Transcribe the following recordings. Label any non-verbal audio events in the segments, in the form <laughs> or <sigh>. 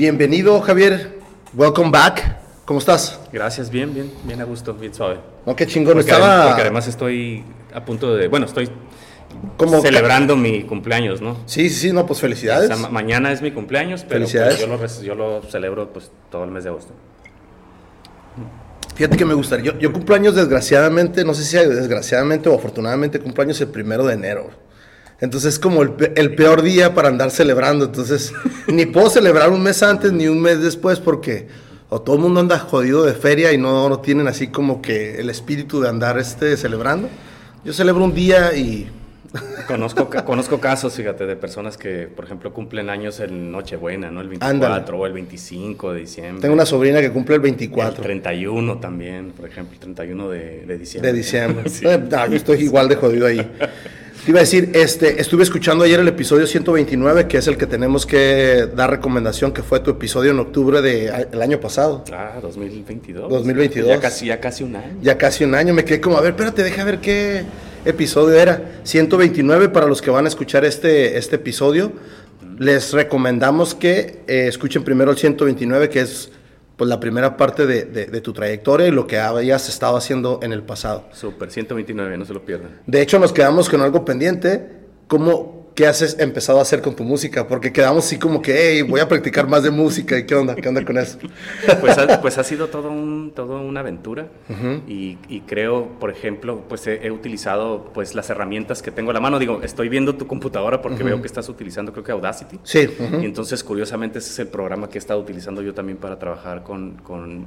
Bienvenido, Javier. Welcome back. ¿Cómo estás? Gracias, bien, bien, bien a gusto, bien suave. No, qué chingón. Porque, Estaba porque además estoy a punto de, bueno, estoy como celebrando mi cumpleaños, ¿no? Sí, sí, sí, no, pues O felicidades. sea, mañana es mi cumpleaños, pero pues, yo, lo, yo lo celebro pues todo el mes de agosto. Fíjate que me gustaría. Yo, yo cumplo años desgraciadamente, no sé si desgraciadamente o afortunadamente cumplo años el primero de enero. Entonces es como el, el peor día para andar celebrando. Entonces <laughs> ni puedo celebrar un mes antes ni un mes después porque o todo el mundo anda jodido de feria y no, no tienen así como que el espíritu de andar este celebrando. Yo celebro un día y <laughs> Conozco, conozco casos, fíjate, de personas que, por ejemplo, cumplen años en Nochebuena, ¿no? El 24 Ándale. o el 25 de diciembre. tengo una sobrina que cumple el El 24 31 también, por ejemplo, el 31 de, de diciembre. de diciembre. <laughs> Sí. No, yo estoy igual de jodido ahí. Te iba a decir, este, estuve escuchando ayer el episodio 129, que es el que tenemos que dar recomendación, que fue tu episodio en octubre del año pasado. Ah, 2022. 2022. Ya casi, ya casi un año. Ya casi un año, me quedé como, a ver, espérate, deja ver qué episodio era. 129 para los que van a escuchar este, este episodio. Les recomendamos que eh, escuchen primero el 129, que es pues, la primera parte de, de- de tu trayectoria y lo que habías estado haciendo en el pasado. Súper, 129, no se lo pierdan. De hecho, nos quedamos con algo pendiente. ¿Cómo, ¿Qué has empezado a hacer con tu música? Porque quedamos así como que, hey, voy a practicar más de música. ¿Y qué onda? ¿Qué onda con eso? Pues ha, pues ha sido todo un, todo una aventura y, y creo, por ejemplo, pues he, he utilizado pues las herramientas que tengo a la mano. Digo, estoy viendo tu computadora porque veo que estás utilizando creo que Audacity. Sí. Y entonces, curiosamente, ese es el programa que he estado utilizando yo también para trabajar con... con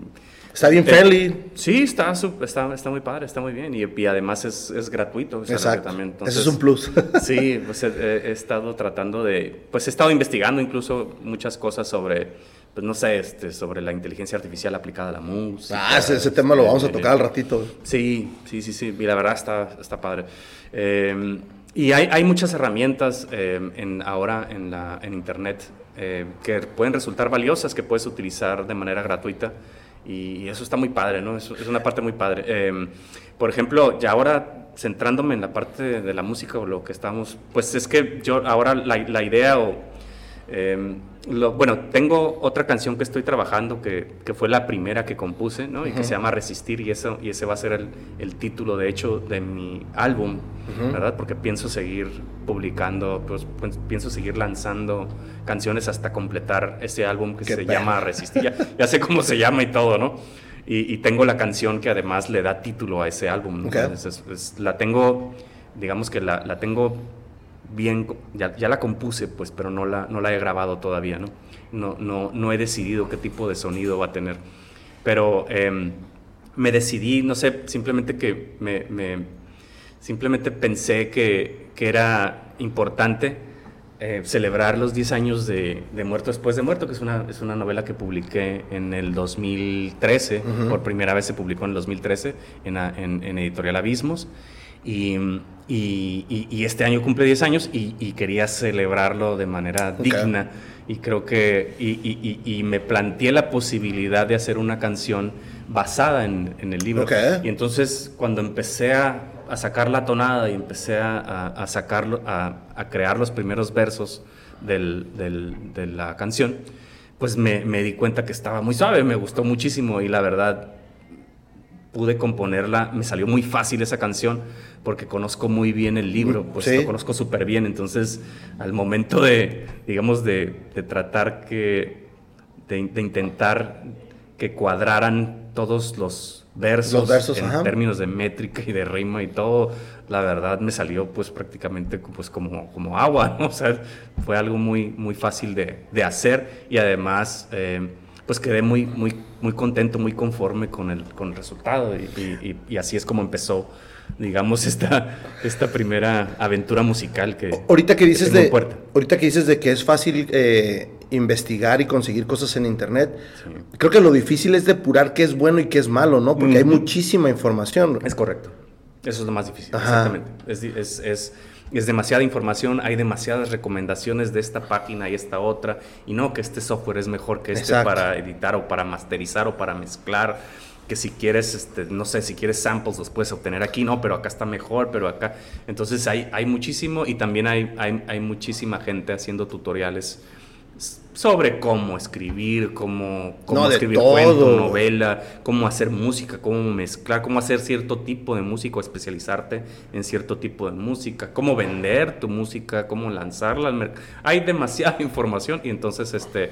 Está bien Eh, friendly. Sí, está, está, está muy padre, está muy bien y, y además es, es gratuito. Exacto. Ese es un plus. <laughs> Sí, pues he, he- he estado tratando de, pues he estado investigando incluso muchas cosas sobre, pues no sé, este, sobre la inteligencia artificial aplicada a la música. Ah, ese, ese tema lo vamos a Eh, tocar al ratito. Sí, sí, sí, sí, y la verdad está, está padre. Eh, y hay, hay muchas herramientas eh, en, ahora en, la, en Internet eh, que pueden resultar valiosas, que puedes utilizar de manera gratuita. Y eso está muy padre, ¿no? Es, es una parte muy padre. Eh, por ejemplo, ya ahora centrándome en la parte de, de la música o lo que estamos, pues es que yo ahora la, la idea o eh, lo- bueno, tengo otra canción que estoy trabajando que, que fue la primera que compuse, ¿no? Y que se llama Resistir y, eso, y ese va a ser el, el título, de hecho, de mi álbum, ¿verdad? Porque pienso seguir publicando, pues, pues, pienso seguir lanzando canciones hasta completar ese álbum que Qué se perro. llama Resistir. Ya, ya sé cómo se llama y todo, ¿no? Y, y tengo la canción que además le da título a ese álbum. ¿no? Ok. Entonces, es- la tengo, digamos que la, la tengo bien, ya, ya la compuse, pues, pero no la, no la he grabado todavía, ¿no? No, no, no he decidido qué tipo de sonido va a tener. Pero em, me decidí, no sé, simplemente que me, me- simplemente pensé que, que era importante eh, celebrar los 10 años de, de Muerto después de Muerto, que es una, es una novela que publiqué en el 2013, por primera vez se publicó en el 2013 en, en- en Editorial Abismos, y, y- y- y este año cumple 10 años y, quería celebrarlo de manera digna, y creo que, y, me planteé la posibilidad de hacer una canción basada en, en el libro. Ok. Y entonces cuando empecé a, a sacar la tonada y empecé a, a- a sacarlo, a, a crear los primeros versos del- del- de la canción, pues me, me di cuenta que estaba muy suave, me gustó muchísimo y la verdad pude componerla, me salió muy fácil esa canción porque conozco muy bien el libro, pues Sí. lo conozco súper bien, entonces al momento de, digamos, de, de tratar que, de, de intentar que cuadraran todos los versos, Los versos, en ajá. términos de métrica y de rima y todo, la verdad me salió pues prácticamente pues como, como agua, <laughs> ¿no? o sea, fue algo muy, muy fácil de, de hacer y además eh, pues quedé muy, muy, muy contento, muy conforme con el, con el resultado y, y- y- y así es como empezó, digamos, <laughs> esta, esta primera aventura musical que... Ahorita que dices de, ahorita que dices de que es fácil eh, investigar y conseguir cosas en internet, Sí. creo que lo difícil es depurar qué es bueno y qué es malo, ¿no? Porque hay muchísima información. Es correcto. Eso es lo más difícil, Ajá. exactamente. Es, es, es- es demasiada información, hay demasiadas recomendaciones de esta página y esta otra, y no que este software es mejor que este Exacto. para editar o para masterizar o para mezclar, que si quieres, este, no sé, si quieres samples los puedes obtener aquí, no, pero acá está mejor, pero acá. Entonces hay, hay muchísimo y también hay, hay, hay muchísima gente haciendo tutoriales sobre cómo escribir, cómo, cómo No, escribir cuento, novela, cómo hacer música, cómo mezclar, cómo hacer cierto tipo de música o especializarte en cierto tipo de música, cómo vender tu música, cómo lanzarla al mercado. Hay demasiada <laughs> información y entonces este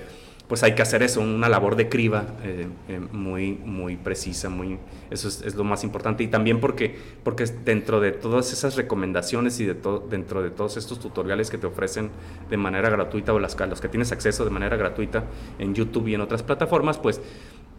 pues hay que hacer eso, una labor de criba eh, eh, muy, muy precisa, muy, eso es, es lo más importante. Y también porque, porque dentro de todas esas recomendaciones y de todo, dentro de todos estos tutoriales que te ofrecen de manera gratuita o las, los que tienes acceso de manera gratuita en YouTube y en otras plataformas, pues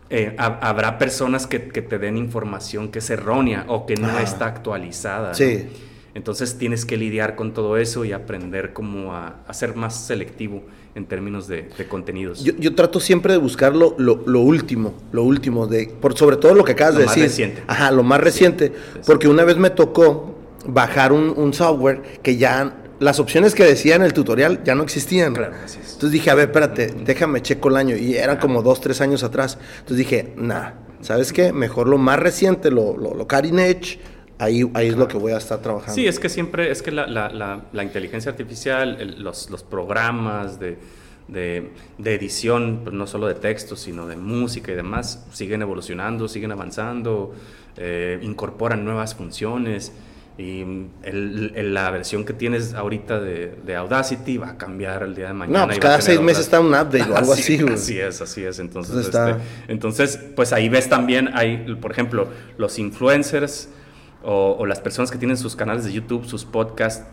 eh, ha- habrá personas que, que te den información que es errónea o que no está actualizada. ¿no? Sí. Entonces tienes que lidiar con todo eso y aprender como a, a ser más selectivo en términos de, de contenidos. Yo, yo trato siempre de buscar lo, lo- lo último, lo último, de, por sobre todo lo que acabas Lo de más decir. reciente. Ajá, lo más reciente. Porque una vez me tocó bajar un, un software que ya las opciones que decía en el tutorial ya no existían. Claro, así es. Entonces dije, a ver, espérate, déjame checo el año. Y eran como dos, tres años atrás. Entonces dije, nah, ¿sabes qué? Mejor lo más reciente, lo, lo, lo cutting edge, ahí, ahí es lo que voy a estar trabajando. Sí, es que siempre, es que la, la- la- la inteligencia artificial, el- los, los programas de, de- de edición, pues no solo de textos, sino de música y demás, siguen evolucionando, siguen avanzando, eh, incorporan nuevas funciones. Y el- el- la versión que tienes ahorita de, de Audacity va a cambiar el día de mañana. No, pues cada seis meses está un update o <laughs> algo así, güey. Así es, así es. Entonces, Entonces este, entonces, pues ahí ves también, hay, por ejemplo, los influencers o, o las personas que tienen sus canales de YouTube, sus podcasts,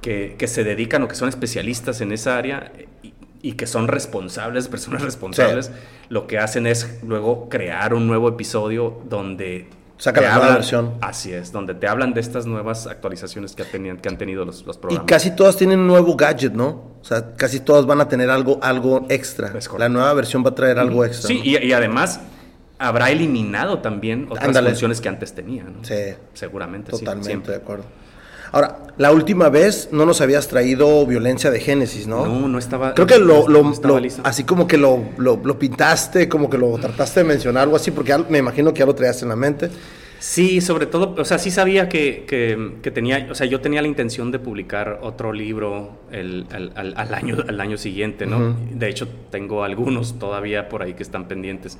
que, que se dedican o que son especialistas en esa área y, y que son responsables, <laughs> personas responsables, lo que hacen es luego crear un nuevo episodio donde... Sacan te la nueva versión. Así es, donde te hablan de estas nuevas actualizaciones que, ha tenido- que han tenido los, los Y programas. casi todas tienen un nuevo gadget, ¿no? O sea, casi todas van a tener algo, algo extra. La nueva versión va a traer algo extra. Sí, ¿no? y, y además habrá eliminado también otras Ándale. funciones que antes tenía, ¿no? Sí, Seguramente, sí, totalmente siempre. de acuerdo. Ahora, la última vez no nos habías traído violencia de Génesis, ¿no? No, no estaba. Creo que lo, así como que lo, lo- pintaste, como que lo trataste de mencionar, algo así, porque me imagino que ya lo traías en la mente. Sí, sobre todo, o sea, sí sabía que, que- que tenía, o sea, yo tenía la intención de publicar otro libro el, al, al- al año, al año siguiente, ¿no? De hecho, tengo algunos todavía por ahí que están pendientes.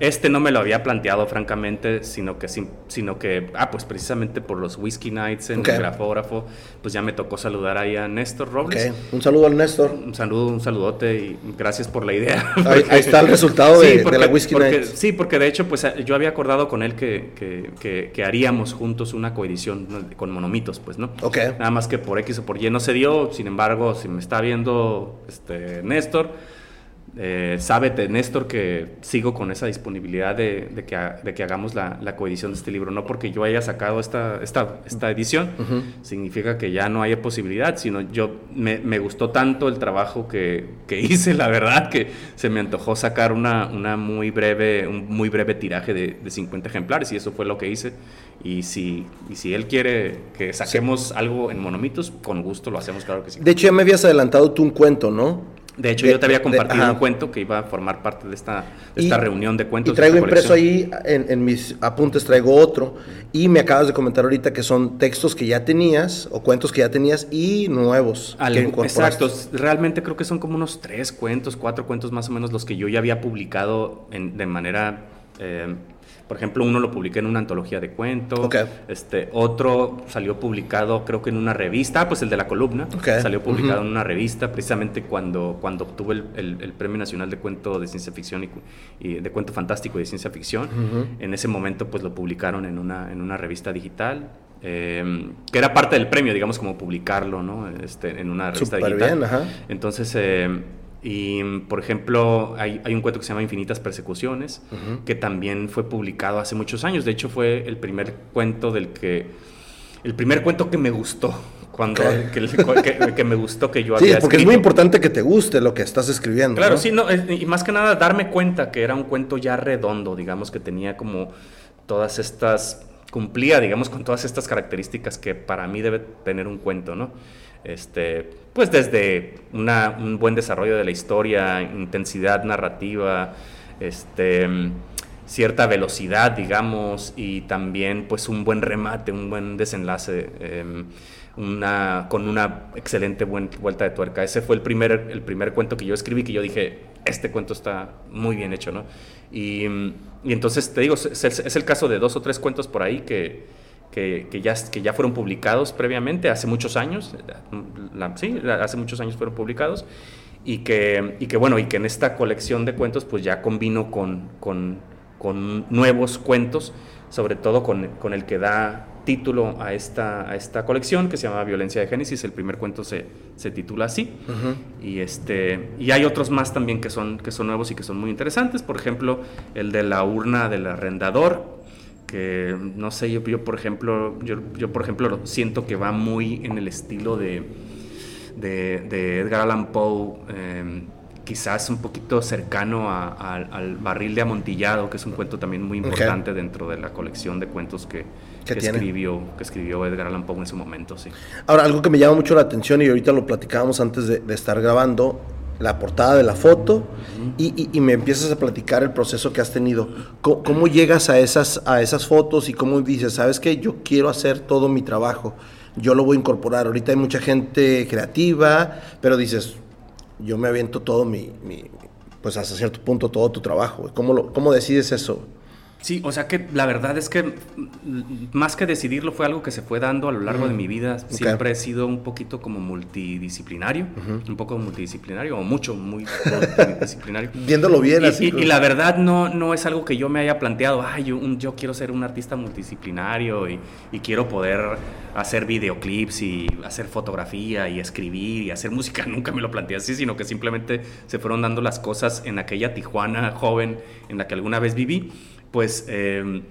Este no me lo había planteado, francamente, sino que, sino que, ah, pues precisamente por los Whiskey Nights en el grafógrafo, pues ya me tocó saludar ahí a Néstor Robles. un saludo al Néstor. Un saludo, un saludote y gracias por la idea. Ahí- ahí está el <laughs> resultado de- de la Whiskey porque- Night. Sí, porque de hecho, pues yo había acordado con él que, que- que- que haríamos juntos una coedición con monomitos, pues, ¿no? Ok. Nada más que por X o por Y no se dio. Sin embargo, si me está viendo este, Néstor, eh, sábete, Néstor, que sigo con esa disponibilidad de, de que, ha- de que hagamos la, la coedición de este libro. No porque yo haya sacado esta, esta, esta edición, significa que ya no haya posibilidad, sino yo me, me gustó tanto el trabajo que, que <laughs> hice, la verdad, que se me antojó sacar una, una muy breve, un muy breve tiraje de, de 50 ejemplares y eso fue lo que hice. Y si, y si él quiere que saquemos algo en monomitos, con gusto lo hacemos, claro que sí. De hecho, ya me habías adelantado tú un cuento, ¿no? De hecho, De- yo te había compartido un cuento que iba a formar parte de esta, de Y- esta reunión de cuentos. Y traigo impreso ahí, en, en mis apuntes traigo otro. Y me acabas de comentar ahorita que son textos que ya tenías, o cuentos que ya tenías, y nuevos Al- que exacto, realmente creo que son como unos tres cuentos, cuatro cuentos más o menos los que yo ya había publicado en- de manera, eh, por ejemplo, uno lo publiqué en una antología de cuentos, Ok. este, otro salió publicado creo que en una revista, ah, pues el de la columna, Ok, salió publicado en una revista precisamente cuando, cuando obtuve el, el- el Premio Nacional de Cuento de Ciencia Ficción y, de Cuento Fantástico y de Ciencia Ficción. En ese momento pues lo publicaron en una, en una revista digital. eh, que era parte del premio, digamos, como publicarlo, ¿no? Este, en una revista Súper digital. bien, ajá. Entonces, eh, y por ejemplo, hay, hay un cuento que se llama Infinitas Persecuciones, Ujú. que también fue publicado hace muchos años. De hecho, fue el primer cuento del que. El primer cuento que me gustó. Cuando, que, que- que me gustó que yo Sí, había porque es muy importante que te guste lo que estás escribiendo. Claro, ¿no? sí, no, y más que nada darme cuenta que era un cuento ya redondo, digamos, que tenía como todas estas, cumplía, digamos, con todas estas características que para mí debe tener un cuento, ¿no? Este, pues desde un buen desarrollo de la historia, intensidad narrativa, este, cierta velocidad, digamos, y también pues un buen remate, un buen desenlace. em, con una excelente vuelta de tuerca. Ese fue el primer, el primer cuento que yo escribí que yo dije, este cuento está muy bien hecho, ¿no? Y, entonces te digo, es, el caso de dos o tres cuentos por ahí que, que, que, ya, que ya fueron publicados previamente, hace muchos años, sí, hace muchos años fueron publicados, y que, y que bueno, y que en esta colección de cuentos pues ya combino con, con, con nuevos cuentos, sobre todo con, con el que da título a esta, a esta colección que se llama Violencia de Génesis. El primer cuento se, se titula así. y, este, y hay otros más también que son, que son nuevos y que son muy interesantes. Por ejemplo, el de la urna del arrendador, que no sé, yo, yo por ejemplo, yo, yo, por ejemplo siento que va muy en el estilo de, de, Edgar Allan Poe. Eh, quizás un poquito cercano al barril de amontillado, que es un cuento también muy importante dentro de la colección de cuentos que, escribió, que escribió Edgar Allan Poe en su momento. Sí. Ahora, algo que me llama mucho la atención y ahorita lo platicábamos antes de, estar grabando, la portada de la foto y, me empiezas a platicar el proceso que has tenido. ¿Cómo, llegas a esas, a esas fotos y cómo dices, sabes que yo quiero hacer todo mi trabajo? Yo lo voy a incorporar. Ahorita hay mucha gente creativa, pero dices, yo me aviento todo mi, pues hasta cierto punto todo tu trabajo. ¿Cómo, lo, cómo decides eso? Sí, o sea que la verdad es que más que decidirlo fue algo que se fue dando a lo largo de mi vida. Siempre he sido un poquito como multidisciplinario, un poco multidisciplinario, o mucho, muy multidisciplinario. <laughs> Viéndolo bien y, así. Y, la verdad no, no es algo que yo me haya planteado, ay, yo, yo quiero ser un artista multidisciplinario y, y, quiero poder hacer videoclips y hacer fotografía y escribir y hacer <laughs> música. Nunca me lo planteé así, sino que simplemente se fueron dando las cosas en aquella Tijuana joven en la que alguna vez viví pues em,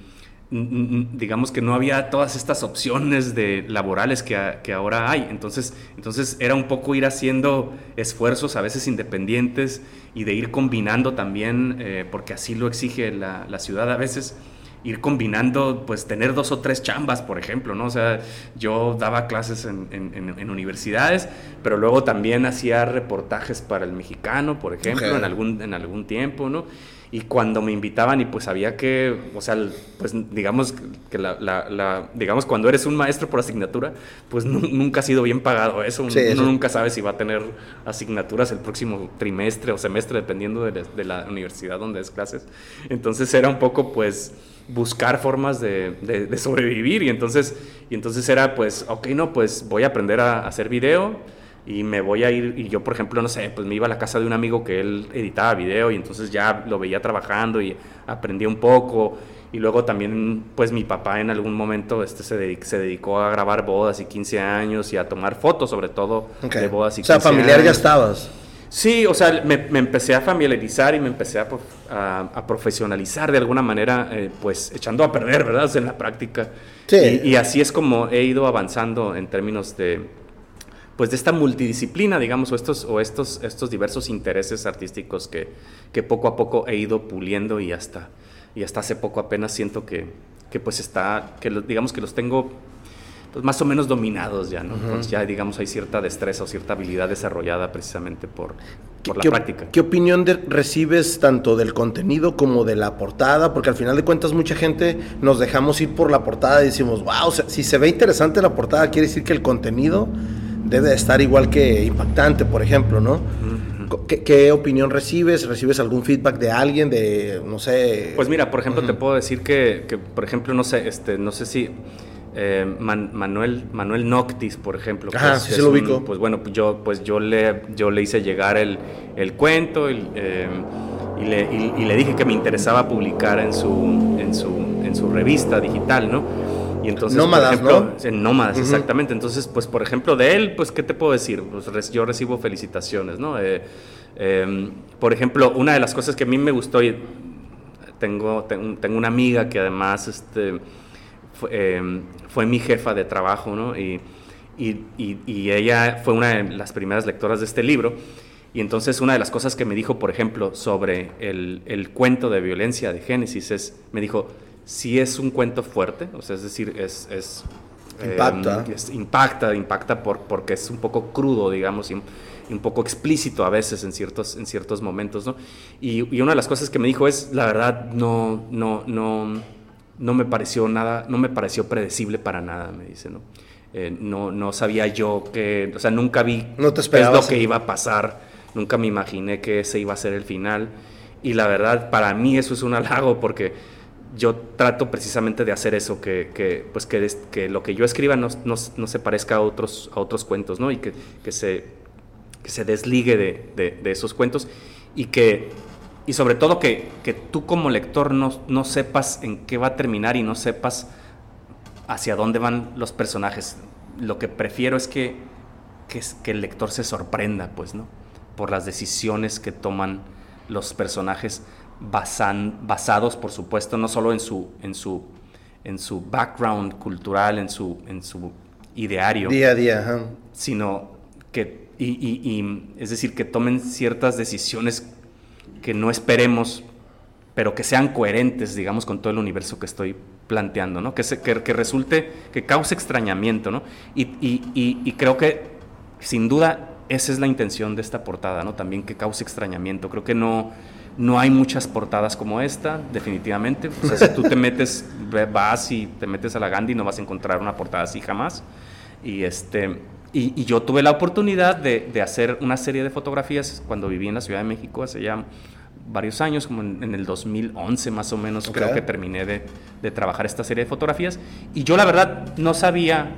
digamos que no había todas estas opciones de laborales que, ahora hay. Entonces, entonces era un poco ir haciendo esfuerzos a veces independientes y de ir combinando también, eh, porque así lo exige la, ciudad a veces, ir combinando, pues tener dos o tres chambas, por ejemplo, ¿no? O sea, yo daba clases en, en, universidades, pero luego también hacía reportajes para el mexicano, por ejemplo, en, algún, en algún tiempo, ¿no? Y cuando me invitaban y pues había que, o sea, pues digamos que la, la, digamos cuando eres un maestro por asignatura, pues nunca ha sido bien pagado eso, uno nunca sabe si va a tener asignaturas el próximo trimestre o semestre dependiendo de, la universidad donde es clases, entonces era un poco pues buscar formas de, de, sobrevivir. Y entonces, y entonces era pues, ok, no, pues voy a aprender a hacer video, y me voy a ir, y yo por ejemplo, no sé, pues me iba a la casa de un amigo que él editaba video y entonces ya lo veía trabajando y aprendí un poco. Y luego también, pues mi papá en algún momento este, se, se dedicó a grabar bodas y 15 años y a tomar fotos sobre todo de bodas y 15 años. O sea, familiar ya estabas. Sí, o sea, me, me, empecé a familiarizar y me empecé a, a, profesionalizar de alguna manera, eh, pues echando a perder, ¿verdad? en la práctica. Sí. y así es como he ido avanzando en términos de, pues de esta multidisciplina, digamos, o estos, o estos, estos diversos intereses artísticos que, que poco a poco he ido puliendo y hasta, y hasta hace poco apenas siento que, que pues está, que digamos que los tengo pues más o menos dominados ya, ¿no? Pues ya digamos hay cierta destreza o cierta habilidad desarrollada precisamente por, por la práctica. ¿Qué opinión recibes tanto del contenido como de la portada? Porque al final de cuentas mucha gente nos dejamos ir por la portada y decimos, wow, si se ve interesante la portada, quiere decir que el contenido debe estar igual que impactante, por ejemplo, ¿no? ¿Qué, opinión recibes? ¿Recibes algún feedback de alguien, de, no sé? Pues mira, por ejemplo, te puedo decir que, por ejemplo, no sé, este, no sé si eh, Manuel, Manuel Noctis, por ejemplo. Ajá, sí se lo ubico. pues bueno, pues yo, pues yo, le, yo le hice llegar el, el cuento eh, y, le, y, le, dije que me interesaba publicar en su, en su, en su revista digital, ¿no? Y entonces, nómadas, por ejemplo, ¿no? En nómadas, exactamente. Entonces, pues, por ejemplo, de él, pues, ¿qué te puedo decir? Pues yo recibo felicitaciones, ¿no? Eh, em, por ejemplo, una de las cosas que a mí me gustó, y tengo, tengo, una amiga que además este, em, fue, mi jefa de trabajo, ¿no? Y, y, y, ella fue una de las primeras lectoras de este libro. Y entonces una de las cosas que me dijo, por ejemplo, sobre el, el cuento de violencia de Génesis es, me dijo, si es un cuento fuerte, o sea, es decir, es... es impacta. impacta, impacta por, porque es un poco crudo, digamos, y, un poco explícito a veces en ciertos, en ciertos momentos, ¿no? Y, y, una de las cosas que me dijo es, la verdad, no, no, no, no me pareció nada, no me pareció predecible para nada, me dice, ¿no? Eh, no, no sabía yo que, o sea, nunca vi no te qué es lo que iba a pasar nunca me imaginé que ese iba a ser el final. Y la verdad, para mí eso es un halago porque yo trato precisamente de hacer eso, que, que pues que, lo que yo escriba no, no, no, se parezca a otros, a otros cuentos, ¿no? Y que, que se, se desligue de, de, esos cuentos y que y sobre todo que, que tú como lector no, no, sepas en qué va a terminar y no sepas hacia dónde van los personajes. Lo que prefiero es que, que, que el lector se sorprenda, pues, ¿no? Por las decisiones que toman los personajes basan, basados, por supuesto, no solo en su, en su, en su background cultural, en su, en su ideario. Día a día, Sino que, y, y, y, es decir, que tomen ciertas decisiones que no esperemos, pero que sean coherentes, digamos, con todo el universo que estoy planteando, ¿no? Que, se, que, que resulte, que cause extrañamiento, ¿no? Y, y, y creo que, sin duda, esa es la intención de esta portada, ¿no? También que cause extrañamiento. Creo que no, no hay muchas portadas como esta, definitivamente. O sea, si tú te metes, vas y te metes a la Gandhi, no vas a encontrar una portada así jamás. Y, este, y, y yo tuve la oportunidad de, de, hacer una serie de fotografías cuando viví en la Ciudad de México hace ya varios años, como en, en el 2011 más o menos, okay. creo que terminé de, de trabajar esta serie de fotografías. Y yo la verdad no sabía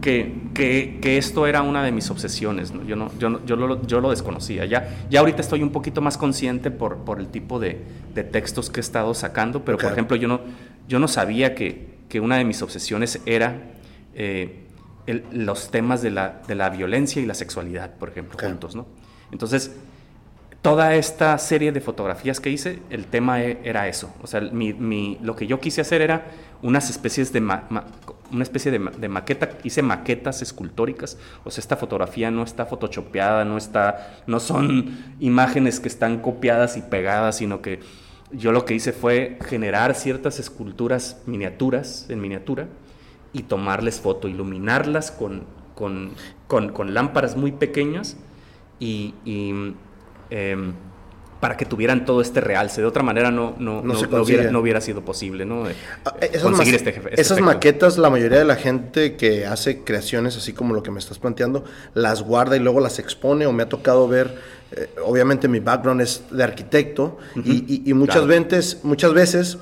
que, que, que, esto era una de mis obsesiones. ¿no? Yo, no, yo, no, yo, lo, yo lo desconocía. Ya, ya ahorita estoy un poquito más consciente por, por el tipo de, de textos que he estado sacando, pero por ejemplo yo no, yo no sabía que, que una de mis obsesiones era eh, el, los temas de la, de la violencia y la sexualidad, por ejemplo, juntos. ¿no? Entonces, toda esta serie de fotografías que hice, el tema e, era eso. O sea, mi, mi, lo que yo quise hacer era unas especies de ma, ma, una especie de, de, maqueta, hice maquetas escultóricas, o sea, esta fotografía no está photoshopeada, no está, no son imágenes que están copiadas y pegadas, sino que yo lo que hice fue generar ciertas esculturas miniaturas, en miniatura, y tomarles foto, iluminarlas con, con, con, lámparas muy pequeñas y, eh, para que tuvieran todo este realce. De otra manera no, no, no, no hubiera, no hubiera, sido posible ¿no? Ah, esas conseguir este, este Esas efecto. maquetas, la mayoría de la gente que hace creaciones así como lo que me estás planteando, las guarda y luego las expone o me ha tocado ver, eh, obviamente mi background es de arquitecto uh -huh. y, y, y, muchas, claro. veces, muchas veces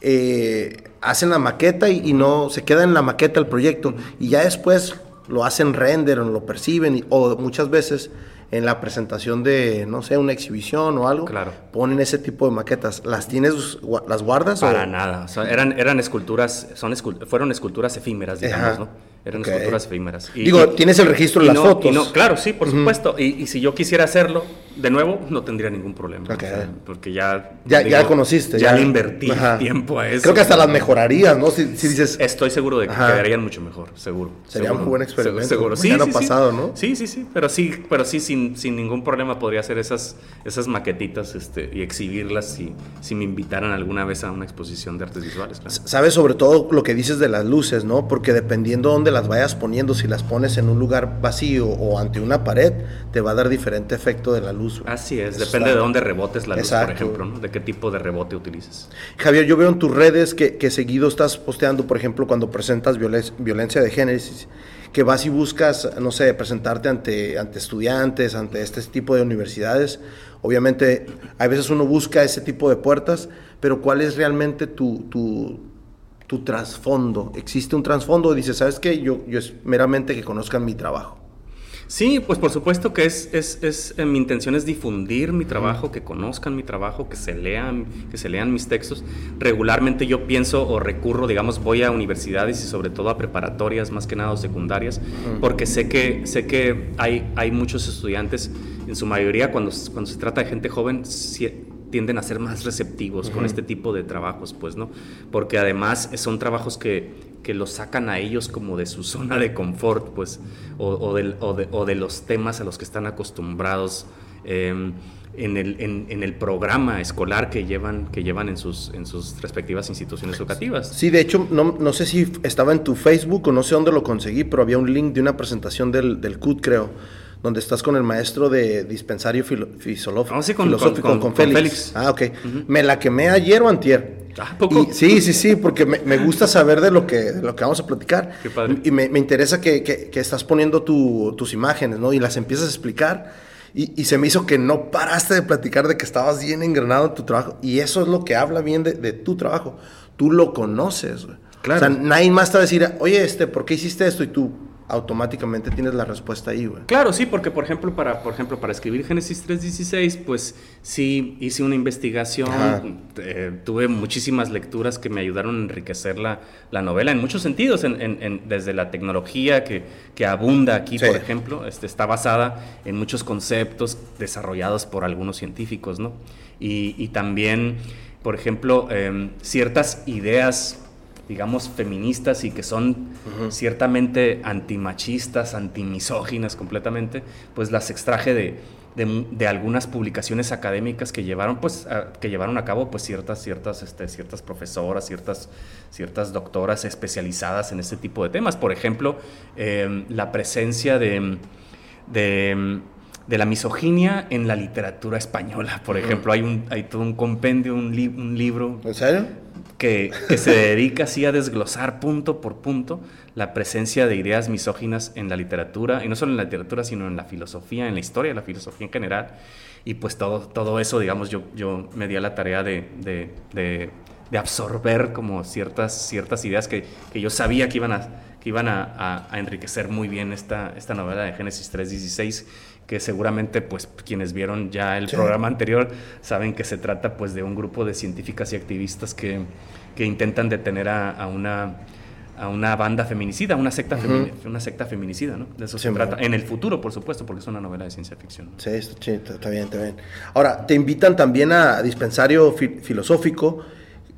eh, hacen la maqueta y, y, no se queda en la maqueta el proyecto y ya después lo hacen render o lo perciben o muchas veces en la presentación de, no sé, una exhibición o algo, claro. ponen ese tipo de maquetas. ¿Las tienes, las guardas? Para o? nada. O sea, eran, eran esculturas, son escult fueron esculturas efímeras, digamos, Ajá. ¿no? Eran okay. esculturas efímeras. Y, Digo, tienes el registro de las no, fotos. No, claro, sí, por uh -huh. supuesto. Y, y, si yo quisiera hacerlo, de nuevo, no tendría ningún problema. Okay. O sea, porque ya... Ya, digo, ya conociste. Ya, ya, le invertí Ajá. tiempo a eso. Creo que hasta las mejorarías, ¿no? Si, si dices... Estoy seguro de que Ajá. quedarían mucho mejor, seguro. Sería seguro. un buen experimento. Seguro, sí, sí, pasado, sí. ¿no? Sí, sí, sí. Pero sí, pero sí sin, sin ningún problema podría hacer esas, esas maquetitas este, y exhibirlas si, si me invitaran alguna vez a una exposición de artes visuales. Claro. Sabes sobre todo lo que dices de las luces, ¿no? Porque dependiendo dónde las vayas poniendo, si las pones en un lugar vacío o ante una pared, te va a dar diferente efecto de la luz. Así es, Eso depende está... de dónde rebotes la luz, Exacto. por ejemplo, ¿no? de qué tipo de rebote utilices. Javier, yo veo en tus redes que, que seguido estás posteando, por ejemplo, cuando presentas violencia de género, que vas y buscas, no sé, presentarte ante, ante estudiantes, ante este tipo de universidades. Obviamente, a veces uno busca ese tipo de puertas, pero ¿cuál es realmente tu, tu, tu trasfondo? ¿Existe un trasfondo? Dices, ¿sabes qué? Yo, yo es meramente que conozcan mi trabajo. Sí, pues por supuesto que es, es, es eh, mi intención es difundir mi trabajo, que conozcan mi trabajo, que se lean, que se lean mis textos. Regularmente yo pienso o recurro, digamos, voy a universidades y sobre todo a preparatorias, más que nada o secundarias, porque sé que, sé que hay, hay muchos estudiantes, en su mayoría cuando, cuando se trata de gente joven, si, tienden a ser más receptivos uh -huh. con este tipo de trabajos, pues, ¿no? Porque además son trabajos que, que los sacan a ellos como de su <laughs> zona de confort, pues, o, o, del, o, de, o de, los temas a los que están acostumbrados eh, en, el, en, en, el programa escolar que llevan, que llevan en, sus, en sus respectivas instituciones educativas. Sí, de hecho, no, no sé si estaba en tu Facebook o no sé dónde lo conseguí, pero había un link de una presentación del, del CUT, creo donde estás con el maestro de dispensario filo, filosófico, oh, sí, con, filosófico con, con, Félix. con, Félix. Ah, ok. Uh -huh. Me la quemé ayer o antier. ¿Ah, poco? Y, sí, sí, sí, porque me, me, gusta saber de lo que, de lo que vamos a platicar. Qué padre. Y me, me interesa que, que, que, estás poniendo tu, tus imágenes, ¿no? Y las empiezas a explicar. Y, se me hizo que no paraste de platicar de que estabas bien engranado en tu trabajo. Y eso es lo que habla bien de, de tu trabajo. Tú lo conoces, güey. Claro. O sea, nadie más te va a decir, oye, este, ¿por qué hiciste esto? Y tú, automáticamente tienes la respuesta ahí, güey. Claro, sí, porque por ejemplo, para, por ejemplo, para escribir Génesis 3.16, pues sí hice una investigación, eh, tuve muchísimas lecturas que me ayudaron a enriquecer la, la novela en muchos sentidos, en, desde la tecnología que, que abunda aquí, por ejemplo, este, está basada en muchos conceptos desarrollados por algunos científicos, ¿no? Y, y también, por ejemplo, em, ciertas ideas digamos, feministas y que son ciertamente antimachistas, antimisóginas completamente, pues las extraje de, de, algunas publicaciones académicas que llevaron, pues, a, que llevaron a cabo pues, ciertas, ciertas, este, ciertas profesoras, ciertas, ciertas doctoras especializadas en este tipo de temas. Por ejemplo, em, la presencia de, de de la misoginia en la literatura española. Por ejemplo, hay, un, hay todo un compendio, un, un libro. ¿En serio? Que, se dedica así a desglosar punto por punto la presencia de ideas misóginas en la literatura, y no solo en la literatura, sino en la filosofía, en la historia, la filosofía en general. Y pues todo, todo eso, digamos, yo, yo me di a la tarea de, de, de, absorber como ciertas, ciertas ideas que, que, yo sabía que iban a, que iban a, enriquecer muy bien esta, esta novela de Génesis 3.16 que seguramente pues quienes vieron ya el programa anterior saben que se trata pues de un grupo de científicas y activistas que, que intentan detener a, una a una banda feminicida, una secta, una secta feminicida, ¿no? De eso se trata. En el futuro, por supuesto, porque es una novela de ciencia ficción. Sí, está, bien, está bien. Ahora, te invitan también a dispensario filosófico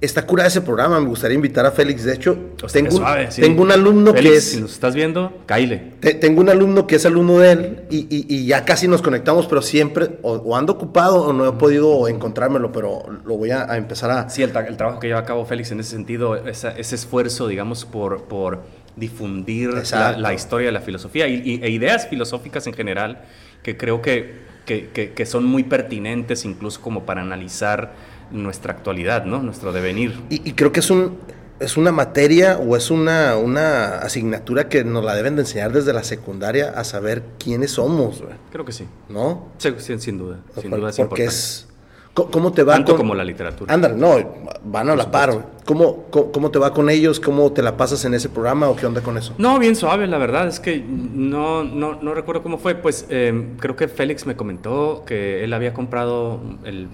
está cura ese programa. Me gustaría invitar a Félix. De hecho, tengo, tengo un alumno que es. Si nos estás viendo, caile. tengo un alumno que es alumno de él y, ya casi nos conectamos, pero siempre o, ando ocupado o no he podido encontrármelo, pero lo voy a, empezar a. Sí, el, trabajo que lleva a cabo Félix en ese sentido, ese esfuerzo, digamos, por, por difundir la, historia de la filosofía y, e ideas filosóficas en general, que creo que, que, que son muy pertinentes, incluso como para analizar nuestra actualidad, ¿no? Nuestro devenir. Y, creo que es un es una materia o es una, una asignatura que nos la deben de enseñar desde la secundaria a saber quiénes somos, Creo que sí. ¿No? Sí, sin, duda. Sin duda es Porque es ¿Cómo te va Tanto como la literatura. Ándale, no, van a la par. ¿Cómo, ¿Cómo, te va con ellos? ¿Cómo te la pasas en ese programa o qué onda con eso? No, bien suave, la verdad. Es que no, no, no recuerdo cómo fue. Pues em, creo que Félix me comentó que él había comprado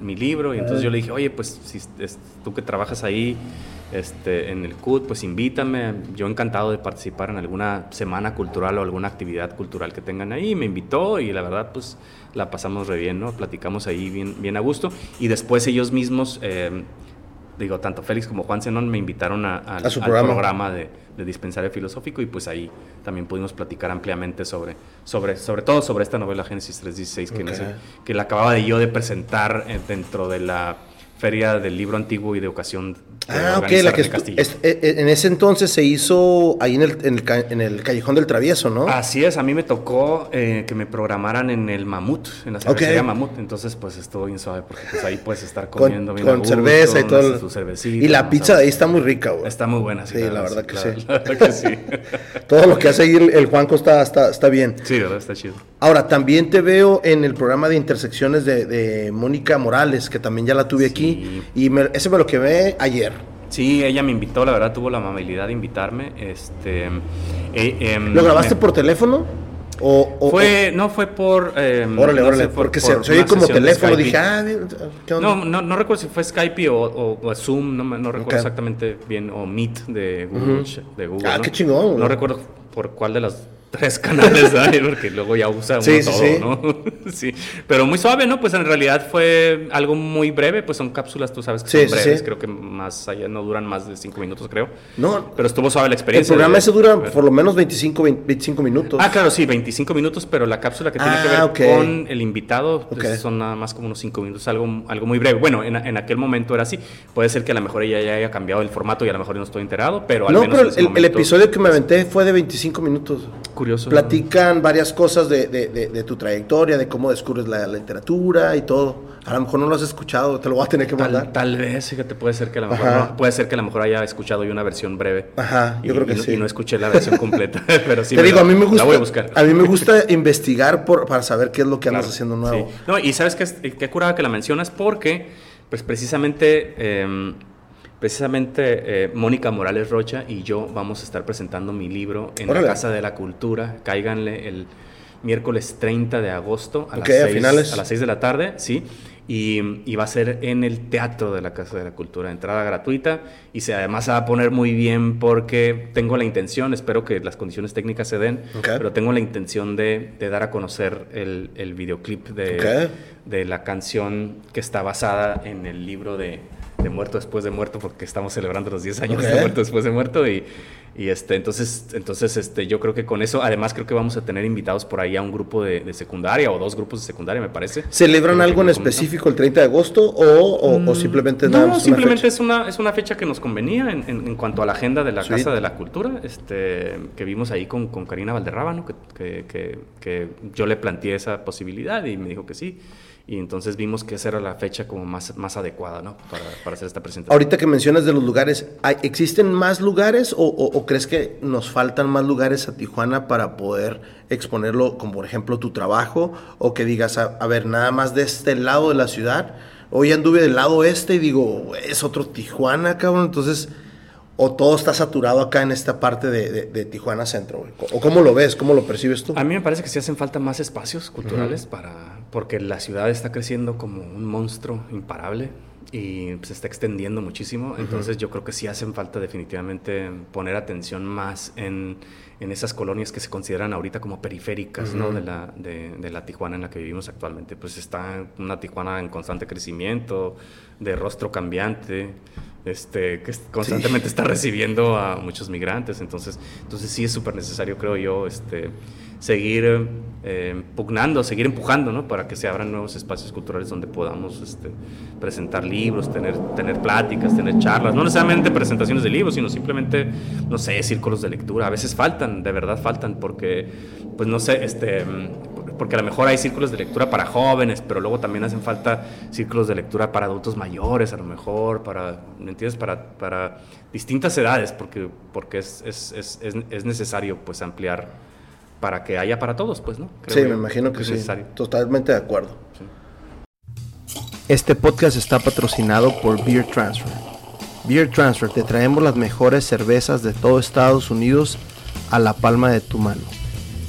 mi libro y entonces yo le dije, oye, pues si tú que trabajas ahí este, en el CUT, pues invítame. Yo encantado de participar en alguna semana cultural o alguna actividad cultural que tengan ahí. Me invitó y la verdad, pues la pasamos re bien, ¿no? Platicamos ahí bien, bien a gusto. Y después ellos mismos, eh, digo, tanto Félix como Juan Zenón me invitaron a, al programa, de, dispensario filosófico y pues ahí también pudimos platicar ampliamente sobre, sobre, sobre todo sobre esta novela Génesis 316 que, que la acababa de yo de presentar eh, dentro de la Feria del Libro Antiguo y de Ocasión Ah, ok, la que eh, eh, en ese entonces se hizo ahí en el, en el, Callejón del Travieso, ¿no? Así es, a mí me tocó eh, que me programaran en el Mamut, en la cervecería Mamut, entonces pues estuvo bien suave porque pues ahí puedes estar comiendo con, bien Con cerveza y todo. y la pizza de ahí está muy rica, güey. Está muy buena, sí. Sí, la, verdad que sí. La verdad que sí. <laughs> todo lo que hace ahí el, Juanco está, está, está bien. Sí, verdad, está chido. Ahora, también te veo en el programa de intersecciones de, Mónica Morales, que también ya la tuve aquí, y ese me lo quedé ayer. Sí, ella me invitó, la verdad tuvo la amabilidad de invitarme. Este, eh, em, ¿Lo grabaste por teléfono? O, fue, no fue por. Eh, órale, órale, porque se, oye como teléfono, dije, ah, ¿qué onda? No, no, no, recuerdo si fue Skype o, o, Zoom, no, no recuerdo exactamente bien, o Meet de Google. de Google ah, qué chingón. No recuerdo por cuál de las tres canales, ¿sabes? <laughs> Porque luego ya usa uno todo, sí. ¿no? <laughs> sí. Pero muy suave, ¿no? Pues en realidad fue algo muy breve, pues son cápsulas, tú sabes que son breves, creo que más allá no duran más de cinco minutos, creo. No. Pero estuvo suave la experiencia. El programa ese dura por lo menos 25, 25 minutos. Ah, claro, sí, 25 minutos, pero la cápsula que tiene que ah, ver con el invitado pues, son nada más como unos cinco minutos, algo, algo muy breve. Bueno, en, en, aquel momento era así. Puede ser que a lo mejor ella ya haya cambiado el formato y a lo mejor no estoy enterado, pero al no, pero el, el, episodio que me aventé fue de 25 minutos. Curioso. Platican varias cosas de, de, de, tu trayectoria, de cómo descubres la, literatura y todo. A lo mejor no lo has escuchado, te lo voy a tener que mandar. Tal, vez, fíjate, puede ser que a lo mejor puede ser que a lo mejor haya escuchado yo una versión breve. Ajá, yo creo que sí. Y no escuché la versión <laughs> completa, <laughs> pero sí. Te digo, a mí me gusta. voy a buscar. A mí me gusta <laughs> investigar por, para saber qué es lo que andas haciendo nuevo. No, y sabes que qué curada que la mencionas porque, pues precisamente. Eh, Precisamente eh, Mónica Morales Rocha y yo vamos a estar presentando mi libro en la Casa de la Cultura. Cáiganle el miércoles 30 de agosto a, las, 6, a, las 6 de la tarde, ¿sí? Y, va a ser en el Teatro de la Casa de la Cultura, entrada gratuita y se, además se va a poner muy bien porque tengo la intención, espero que las condiciones técnicas se den, pero tengo la intención de, dar a conocer el, el videoclip de, de la canción que está basada en el libro de de muerto después de muerto porque estamos celebrando los 10 años de muerto después de muerto y, y, este entonces entonces este yo creo que con eso además creo que vamos a tener invitados por ahí a un grupo de, secundaria o dos grupos de secundaria me parece. Celebran algo en específico el 30 de agosto o, o, mm, simplemente no simplemente es una es una fecha que nos convenía en, en, cuanto a la agenda de la casa de la cultura este que vimos ahí con, con Karina Valderrábano que, que, que, que yo le planteé esa posibilidad y me dijo que sí y entonces vimos que esa era la fecha como más, más adecuada ¿no? para, para hacer esta presentación. Ahorita que mencionas de los lugares, ¿existen más lugares o, o, crees que nos faltan más lugares a Tijuana para poder exponerlo, como por ejemplo tu trabajo, o que digas, a, a ver, nada más de este lado de la ciudad? Hoy anduve del lado este y digo, es otro Tijuana, cabrón, entonces o todo está saturado acá en esta parte de, Tijuana Centro? ¿O cómo lo ves? ¿Cómo lo percibes tú? A mí me parece que sí hacen falta más espacios culturales para, porque la ciudad está creciendo como un monstruo imparable y se está extendiendo muchísimo. Entonces yo creo que sí hacen falta definitivamente poner atención más en, en esas colonias que se consideran ahorita como periféricas ¿no? de, la, de, de, la Tijuana en la que vivimos actualmente. Pues está una Tijuana en constante crecimiento, de rostro cambiante este, que constantemente está recibiendo a muchos migrantes. Entonces, entonces sí es súper necesario, creo yo, este, seguir eh, pugnando, seguir empujando, ¿no? Para que se abran nuevos espacios culturales donde podamos este, presentar libros, tener, tener pláticas, tener charlas, no necesariamente presentaciones de libros, sino simplemente, no sé, círculos de lectura. A veces faltan, de verdad faltan, porque, pues no sé, este, porque a lo mejor hay círculos de lectura para jóvenes, pero luego también hacen falta círculos de lectura para adultos mayores, a lo mejor, para, ¿me entiendes? Para, para distintas edades, porque, porque es, es, es, es, necesario pues ampliar para que haya para todos, pues, ¿no? sí, me imagino que, sí. Necesario. Totalmente de acuerdo. Este podcast está patrocinado por Beer Transfer. Beer Transfer, te traemos las mejores cervezas de todo Estados Unidos a la palma de tu mano.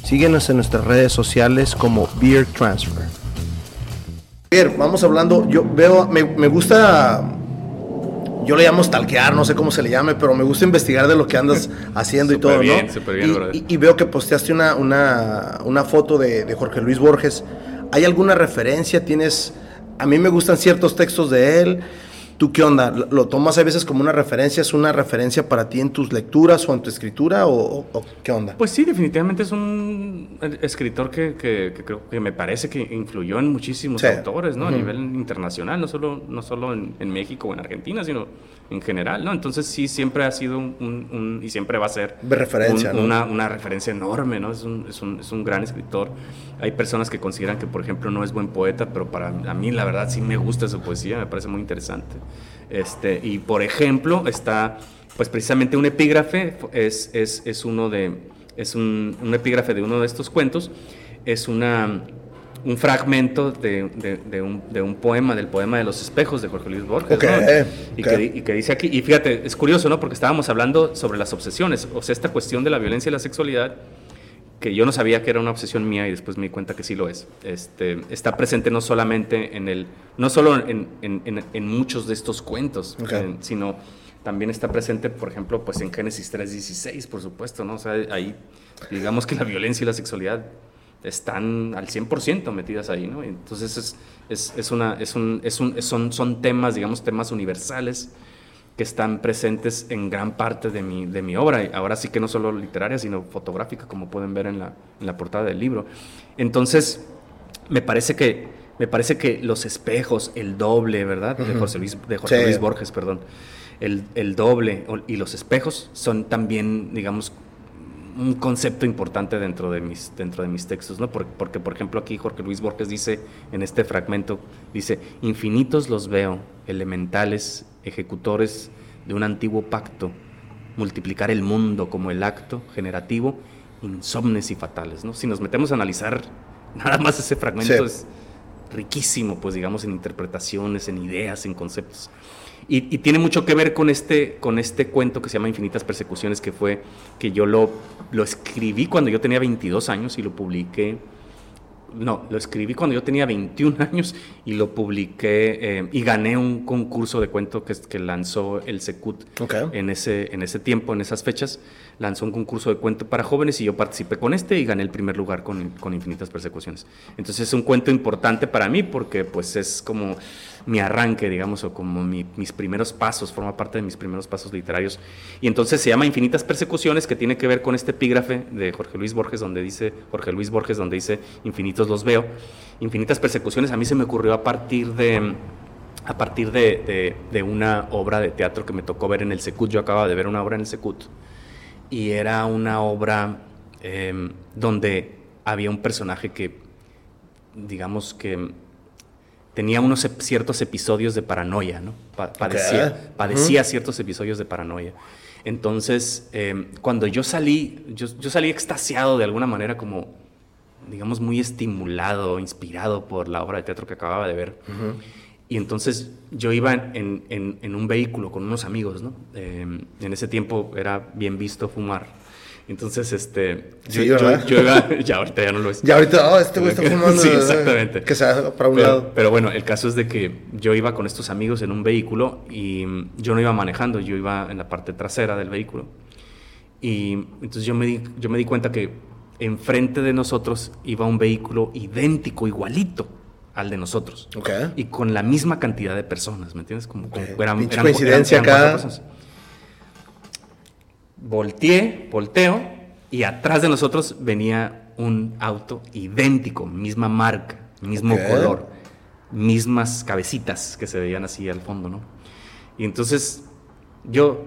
Síguenos en nuestras redes sociales como Beer Transfer. Vamos hablando, yo veo, me, gusta, yo le llamo stalkear, no sé cómo se le llame, pero me gusta investigar de lo que andas <laughs> haciendo y todo, bien, ¿no? Bien, y, y, veo que posteaste una, una, una foto de, de Jorge Luis Borges. ¿Hay alguna referencia? ¿Tienes...? A mí me gustan ciertos textos de él. ¿Tú qué onda? ¿Lo tomas a veces como una referencia? ¿Es una referencia para ti en tus lecturas o en tu escritura? ¿O, qué onda? Pues sí, definitivamente es un escritor que, creo que me parece que influyó en muchísimos autores, ¿no? A nivel internacional, no solo, no solo en, México o en Argentina, sino en general, ¿no? Entonces sí, siempre ha sido un, y siempre va a ser referencia, una, una, referencia enorme, ¿no? Es un, es, un, es un gran escritor. Hay personas que consideran que, por ejemplo, no es buen poeta, pero para a mí la verdad sí me gusta su poesía, me parece muy interesante. Este, y por ejemplo, está, pues precisamente un epígrafe, es, es, es uno de, es un, un, epígrafe de uno de estos cuentos, es una, un fragmento de, de, un, de, un, poema, del poema de los espejos de Jorge Luis Borges. y, que, y, que, dice aquí, y fíjate, es curioso, ¿no? Porque estábamos hablando sobre las obsesiones, o sea, esta cuestión de la violencia y la sexualidad que yo no sabía que era una obsesión mía y después me di cuenta que sí lo es. Este, está presente no solamente en el, no solo en, en, en muchos de estos cuentos, sino también está presente, por ejemplo, pues en Génesis 3.16, por supuesto, ¿no? O sea, ahí digamos que la violencia y la sexualidad están al 100% metidas ahí, ¿no? Entonces es, es, es una, es un, es un, son, son temas, digamos, temas universales que están presentes en gran parte de mi, de mi obra, ahora sí que no solo literaria, sino fotográfica, como pueden ver en la, en la portada del libro. Entonces, me parece que, me parece que los espejos, el doble, ¿verdad? De José Luis, de José Luis Borges, perdón. El, el, doble y los espejos son también, digamos, un concepto importante dentro de mis, dentro de mis textos, ¿no? Porque, porque, por ejemplo, aquí Jorge Luis Borges dice, en este fragmento, dice, infinitos los veo, elementales, ejecutores de un antiguo pacto, multiplicar el mundo como el acto generativo, insomnes y fatales, ¿no? Si nos metemos a analizar <laughs> nada más ese fragmento es riquísimo, pues digamos, en interpretaciones, en ideas, en conceptos. Y, tiene mucho que ver con este, con este cuento que se llama Infinitas Persecuciones, que fue que yo lo, lo escribí cuando yo tenía 22 años y lo publiqué. No, lo escribí cuando yo tenía 21 años y lo publiqué eh, y gané un concurso de cuento que, que lanzó el Secut en, ese, en ese tiempo, en esas fechas. Lanzó un concurso de cuento para jóvenes y yo participé con este y gané el primer lugar con, con Infinitas Persecuciones. Entonces es un cuento importante para mí porque pues es como mi arranque, digamos, o como mis primeros pasos, forma parte de mis primeros pasos literarios. Y entonces se llama Infinitas Persecuciones, que tiene que ver con este epígrafe de Jorge Luis Borges, donde dice, Jorge Luis Borges, donde dice, infinitos los veo. Infinitas Persecuciones a mí se me ocurrió a partir de a partir de, una obra de teatro que me tocó ver en el Secut. Yo acababa de ver una obra en el Secut. Y era una obra em, donde había un personaje que, digamos que tenía unos ciertos episodios de paranoia, ¿no? padecía, padecía ciertos episodios de paranoia. Entonces, em, cuando yo salí, yo, salí extasiado de alguna manera, como, digamos, muy estimulado, inspirado por la obra de teatro que acababa de ver. Y entonces yo iba en, un vehículo con unos amigos, ¿no? Em, en ese tiempo era bien visto fumar. Entonces, este. yo, iba. <laughs> Ya ahorita ya no lo es. Ya ahorita, oh, este güey está <laughs> fumando. sí, exactamente. Que sea para un pero, lado. Pero bueno, el caso es de que yo iba con estos amigos en un vehículo y yo no iba manejando, yo iba en la parte trasera del vehículo. Y entonces yo me di, yo me di cuenta que enfrente de nosotros iba un vehículo idéntico, igualito al de nosotros. Okay. Y con la misma cantidad de personas, ¿me entiendes? Como, okay. eran, coincidencia acá volteé, volteo, y atrás de nosotros venía un auto idéntico, misma marca, mismo color, mismas cabecitas que se veían así al fondo, ¿no? Y entonces yo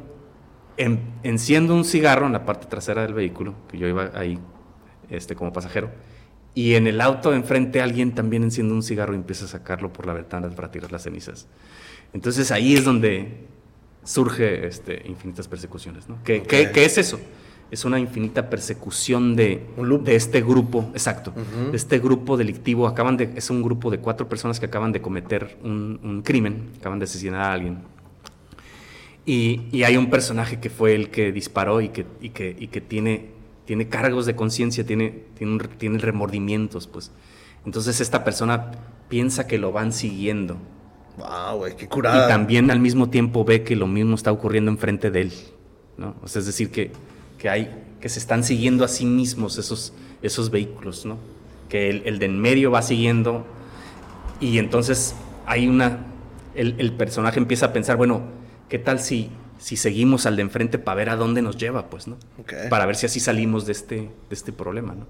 enciendo un cigarro en la parte trasera del vehículo, que yo iba ahí este, como pasajero, y en el auto de enfrente alguien también enciende un cigarro y empieza a sacarlo por la ventana para tirar las cenizas. Entonces ahí es donde surge este, infinitas persecuciones. ¿no? ¿Qué, es eso? Es una infinita persecución de, de este grupo, exacto, de este grupo delictivo. Acaban de, es un grupo de cuatro personas que acaban de cometer un, crimen, acaban de asesinar a alguien. Y, hay un personaje que fue el que disparó y que, y que, y que tiene, tiene cargos de conciencia, tiene, tiene, tiene remordimientos, pues. Entonces esta persona piensa que lo van siguiendo Wow, güey, qué curada. Y también al mismo tiempo ve que lo mismo está ocurriendo enfrente de él. ¿no? O sea, es decir, que, que, hay, que se están siguiendo a sí mismos esos, esos vehículos, ¿no? Que el, el de en medio va siguiendo y entonces hay una. El, el, personaje empieza a pensar, bueno, ¿qué tal si, si seguimos al de enfrente para ver a dónde nos lleva, pues, ¿no? Para ver si así salimos de este, de este problema, ¿no?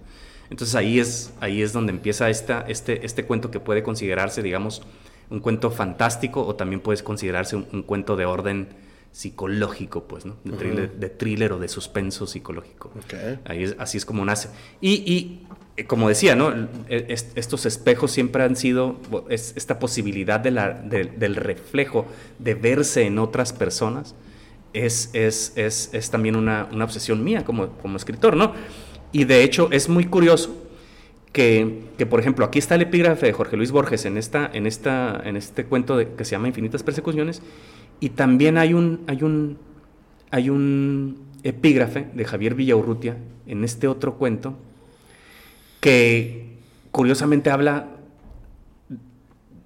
Entonces ahí es, ahí es donde empieza esta, este, este cuento que puede considerarse, digamos, un cuento fantástico o también puedes considerarse un, cuento de orden psicológico, pues, ¿no? De, thriller, o de suspenso psicológico. Ahí así es como nace. Y, eh, como decía, ¿no? E, estos espejos siempre han sido esta posibilidad de la, del reflejo, de verse en otras personas, es, es, es también una, una, obsesión mía como, como escritor, ¿no? Y de hecho es muy curioso que, por ejemplo, aquí está el epígrafe de Jorge Luis Borges en, esta, en, esta, en este cuento de, que se llama Infinitas Persecuciones, y también hay un, hay un, hay un epígrafe de Javier Villaurrutia en este otro cuento que curiosamente habla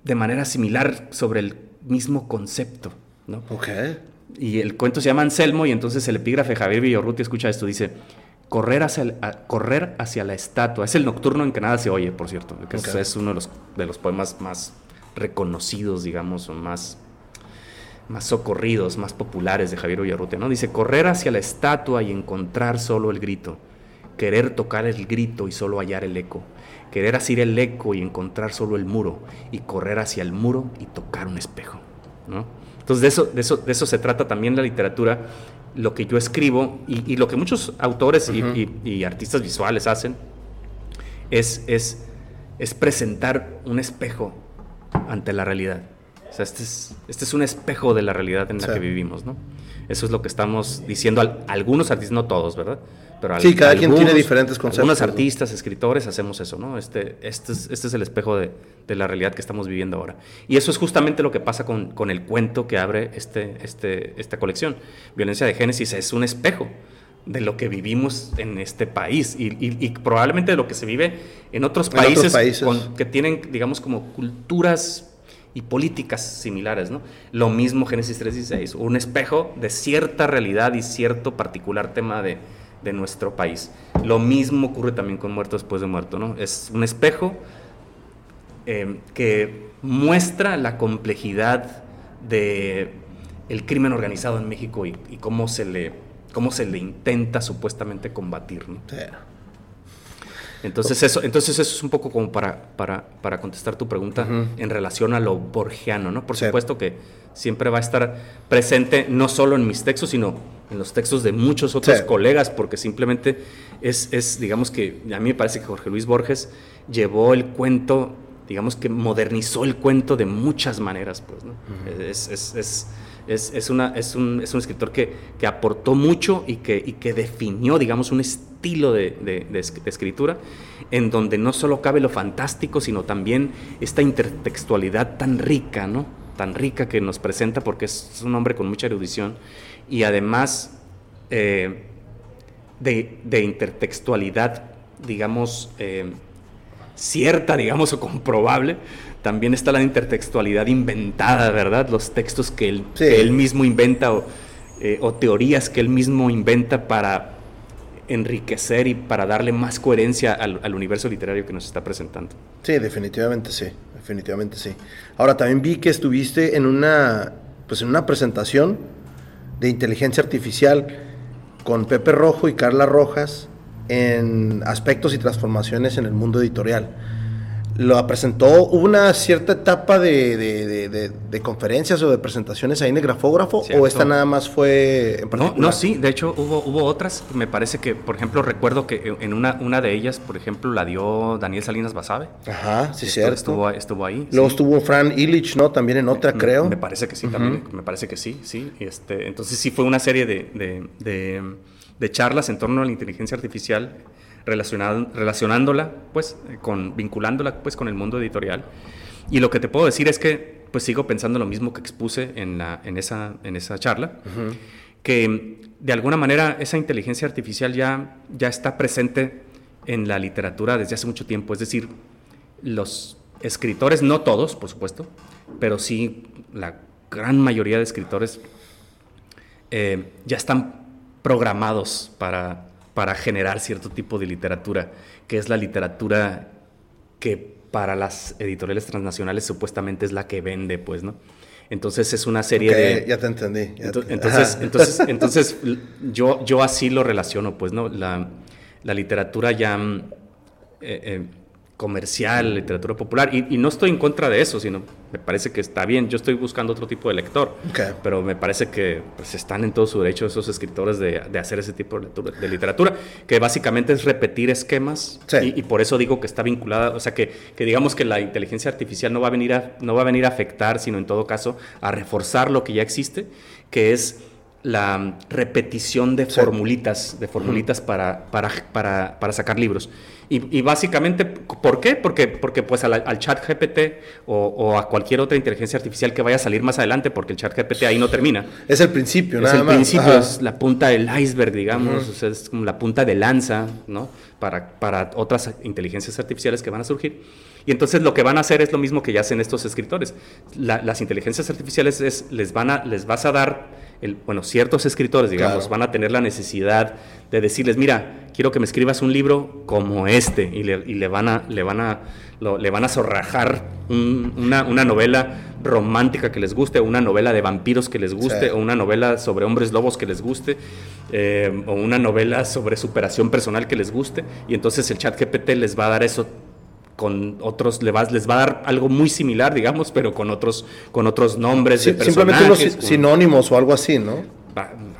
de manera similar sobre el mismo concepto. ¿no? Y el cuento se llama Anselmo y entonces el epígrafe de Javier Villaurrutia escucha esto, dice, Correr hacia, correr hacia la estatua. Es el nocturno en que nada se oye, por cierto. Que es uno de los, de los poemas más reconocidos, digamos, o más, más socorridos, más populares de Javier Villarrutia. ¿no? Dice, correr hacia la estatua y encontrar solo el grito. Querer tocar el grito y solo hallar el eco. Querer asir el eco y encontrar solo el muro. Y correr hacia el muro y tocar un espejo. ¿no? Entonces de eso, de, eso, de eso se trata también la literatura lo que yo escribo y, lo que muchos autores y, artistas visuales hacen es, es, es, presentar un espejo ante la realidad. O sea, este es, este es un espejo de la realidad en la que vivimos, ¿no? Eso es lo que estamos diciendo a algunos artistas, no todos, ¿verdad? Pero sí, cada quien tiene diferentes conceptos. Algunos artistas, escritores, hacemos eso, ¿no? Este, este, es, este es el espejo de, de, la realidad que estamos viviendo ahora. Y eso es justamente lo que pasa con, con el cuento que abre este, este, esta colección. Violencia de Génesis es un espejo de lo que vivimos en este país y, y, probablemente de lo que se vive en otros países, que tienen, digamos, como culturas y políticas similares, ¿no? Lo mismo Génesis 3.16, un espejo de cierta realidad y cierto particular tema de, de nuestro país. Lo mismo ocurre también con Muerto después de muerto, ¿no? Es un espejo eh, que muestra la complejidad de el crimen organizado en México y, cómo se le cómo se le intenta supuestamente combatir, ¿no? Entonces eso, entonces eso es un poco como para, para, para contestar tu pregunta en relación a lo borgiano, ¿no? Por supuesto que siempre va a estar presente no solo en mis textos, sino en los textos de muchos otros colegas, porque simplemente es, es, digamos que, a mí me parece que Jorge Luis Borges llevó el cuento, digamos que modernizó el cuento de muchas maneras, pues, ¿no? es, es, es es, es, una, es, un, es un escritor que, que, aportó mucho y que, y que definió, digamos, un estilo de, de, de, escritura en donde no solo cabe lo fantástico, sino también esta intertextualidad tan rica, ¿no? Tan rica que nos presenta porque es un hombre con mucha erudición y además eh, de, intertextualidad, digamos, eh, cierta, digamos, o comprobable, también está la intertextualidad inventada, ¿verdad? Los textos que él, él mismo inventa eh, o, teorías que él mismo inventa para enriquecer y para darle más coherencia al, al, universo literario que nos está presentando. Sí, definitivamente sí, definitivamente sí. Ahora también vi que estuviste en una, pues en una presentación de inteligencia artificial con Pepe Rojo y Carla Rojas en aspectos y transformaciones en el mundo editorial lo presentó, hubo una cierta etapa de, de, conferencias o de presentaciones ahí en el grafógrafo, o esta nada más fue en particular? No, no, sí, de hecho hubo, hubo otras, me parece que, por ejemplo, recuerdo que en una, una de ellas, por ejemplo, la dio Daniel Salinas Basabe. Ajá, sí, cierto. Estuvo, estuvo ahí. Luego estuvo Fran Illich, ¿no? También en otra, creo. Me parece que sí, también, me parece que sí, sí. Este, entonces sí fue una serie de, de charlas en torno a la inteligencia artificial relacionándola, pues, con, vinculándola, pues, con el mundo editorial. Y lo que te puedo decir es que, pues, sigo pensando lo mismo que expuse en, la, en, esa, en esa charla, que de alguna manera esa inteligencia artificial ya, ya está presente en la literatura desde hace mucho tiempo. Es decir, los escritores, no todos, por supuesto, pero sí la gran mayoría de escritores eh, ya están programados para para generar cierto tipo de literatura, que es la literatura que para las editoriales transnacionales supuestamente es la que vende, pues, ¿no? Entonces es una serie de... Ya te entendí. entonces, entonces, <laughs> entonces, yo, yo así lo relaciono, pues, ¿no? La, la literatura ya... Mm, eh, eh, comercial, literatura popular, y, no estoy en contra de eso, sino me parece que está bien, yo estoy buscando otro tipo de lector, pero me parece que pues, están en todo su derecho esos escritores de, hacer ese tipo de, literatura, que básicamente es repetir esquemas, y, por eso digo que está vinculada, o sea, que, que, digamos que la inteligencia artificial no va, a venir a, no va a venir a afectar, sino en todo caso a reforzar lo que ya existe, que es la repetición de formulitas, de formulitas para, para, para, para sacar libros. Y, básicamente, ¿por qué? Porque, porque pues al, chat GPT o, a cualquier otra inteligencia artificial que vaya a salir más adelante, porque el chat GPT ahí no termina. Es el principio, nada Es el principio, es la punta del iceberg, digamos, es como la punta de lanza, ¿no? Para, para otras inteligencias artificiales que van a surgir. Y entonces lo que van a hacer es lo mismo que ya hacen estos escritores. las inteligencias artificiales es, les, van a, les vas a dar, el, bueno, ciertos escritores, digamos, van a tener la necesidad de decirles, mira, quiero que me escribas un libro como este, y le, y le van a, le van a, le van a zorrajar una, una, novela romántica que les guste, o una novela de vampiros que les guste, o una novela sobre hombres lobos que les guste, eh, o una novela sobre superación personal que les guste, y entonces el chat GPT les va a dar eso con otros, les va, les va a dar algo muy similar, digamos, pero con otros, con otros nombres de personajes. Simplemente unos sinónimos o algo así, ¿no?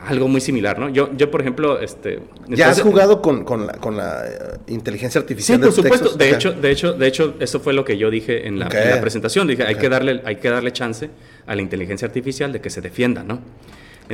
algo muy similar, ¿no? Yo, yo por ejemplo, este... ¿Ya has jugado con, con, la, con la eh, inteligencia artificial? Sí, por supuesto. De, hecho, de, hecho, de hecho, eso fue lo que yo dije en la, presentación. Dije, hay, que darle, hay que darle chance a la inteligencia artificial de que se defienda, ¿no?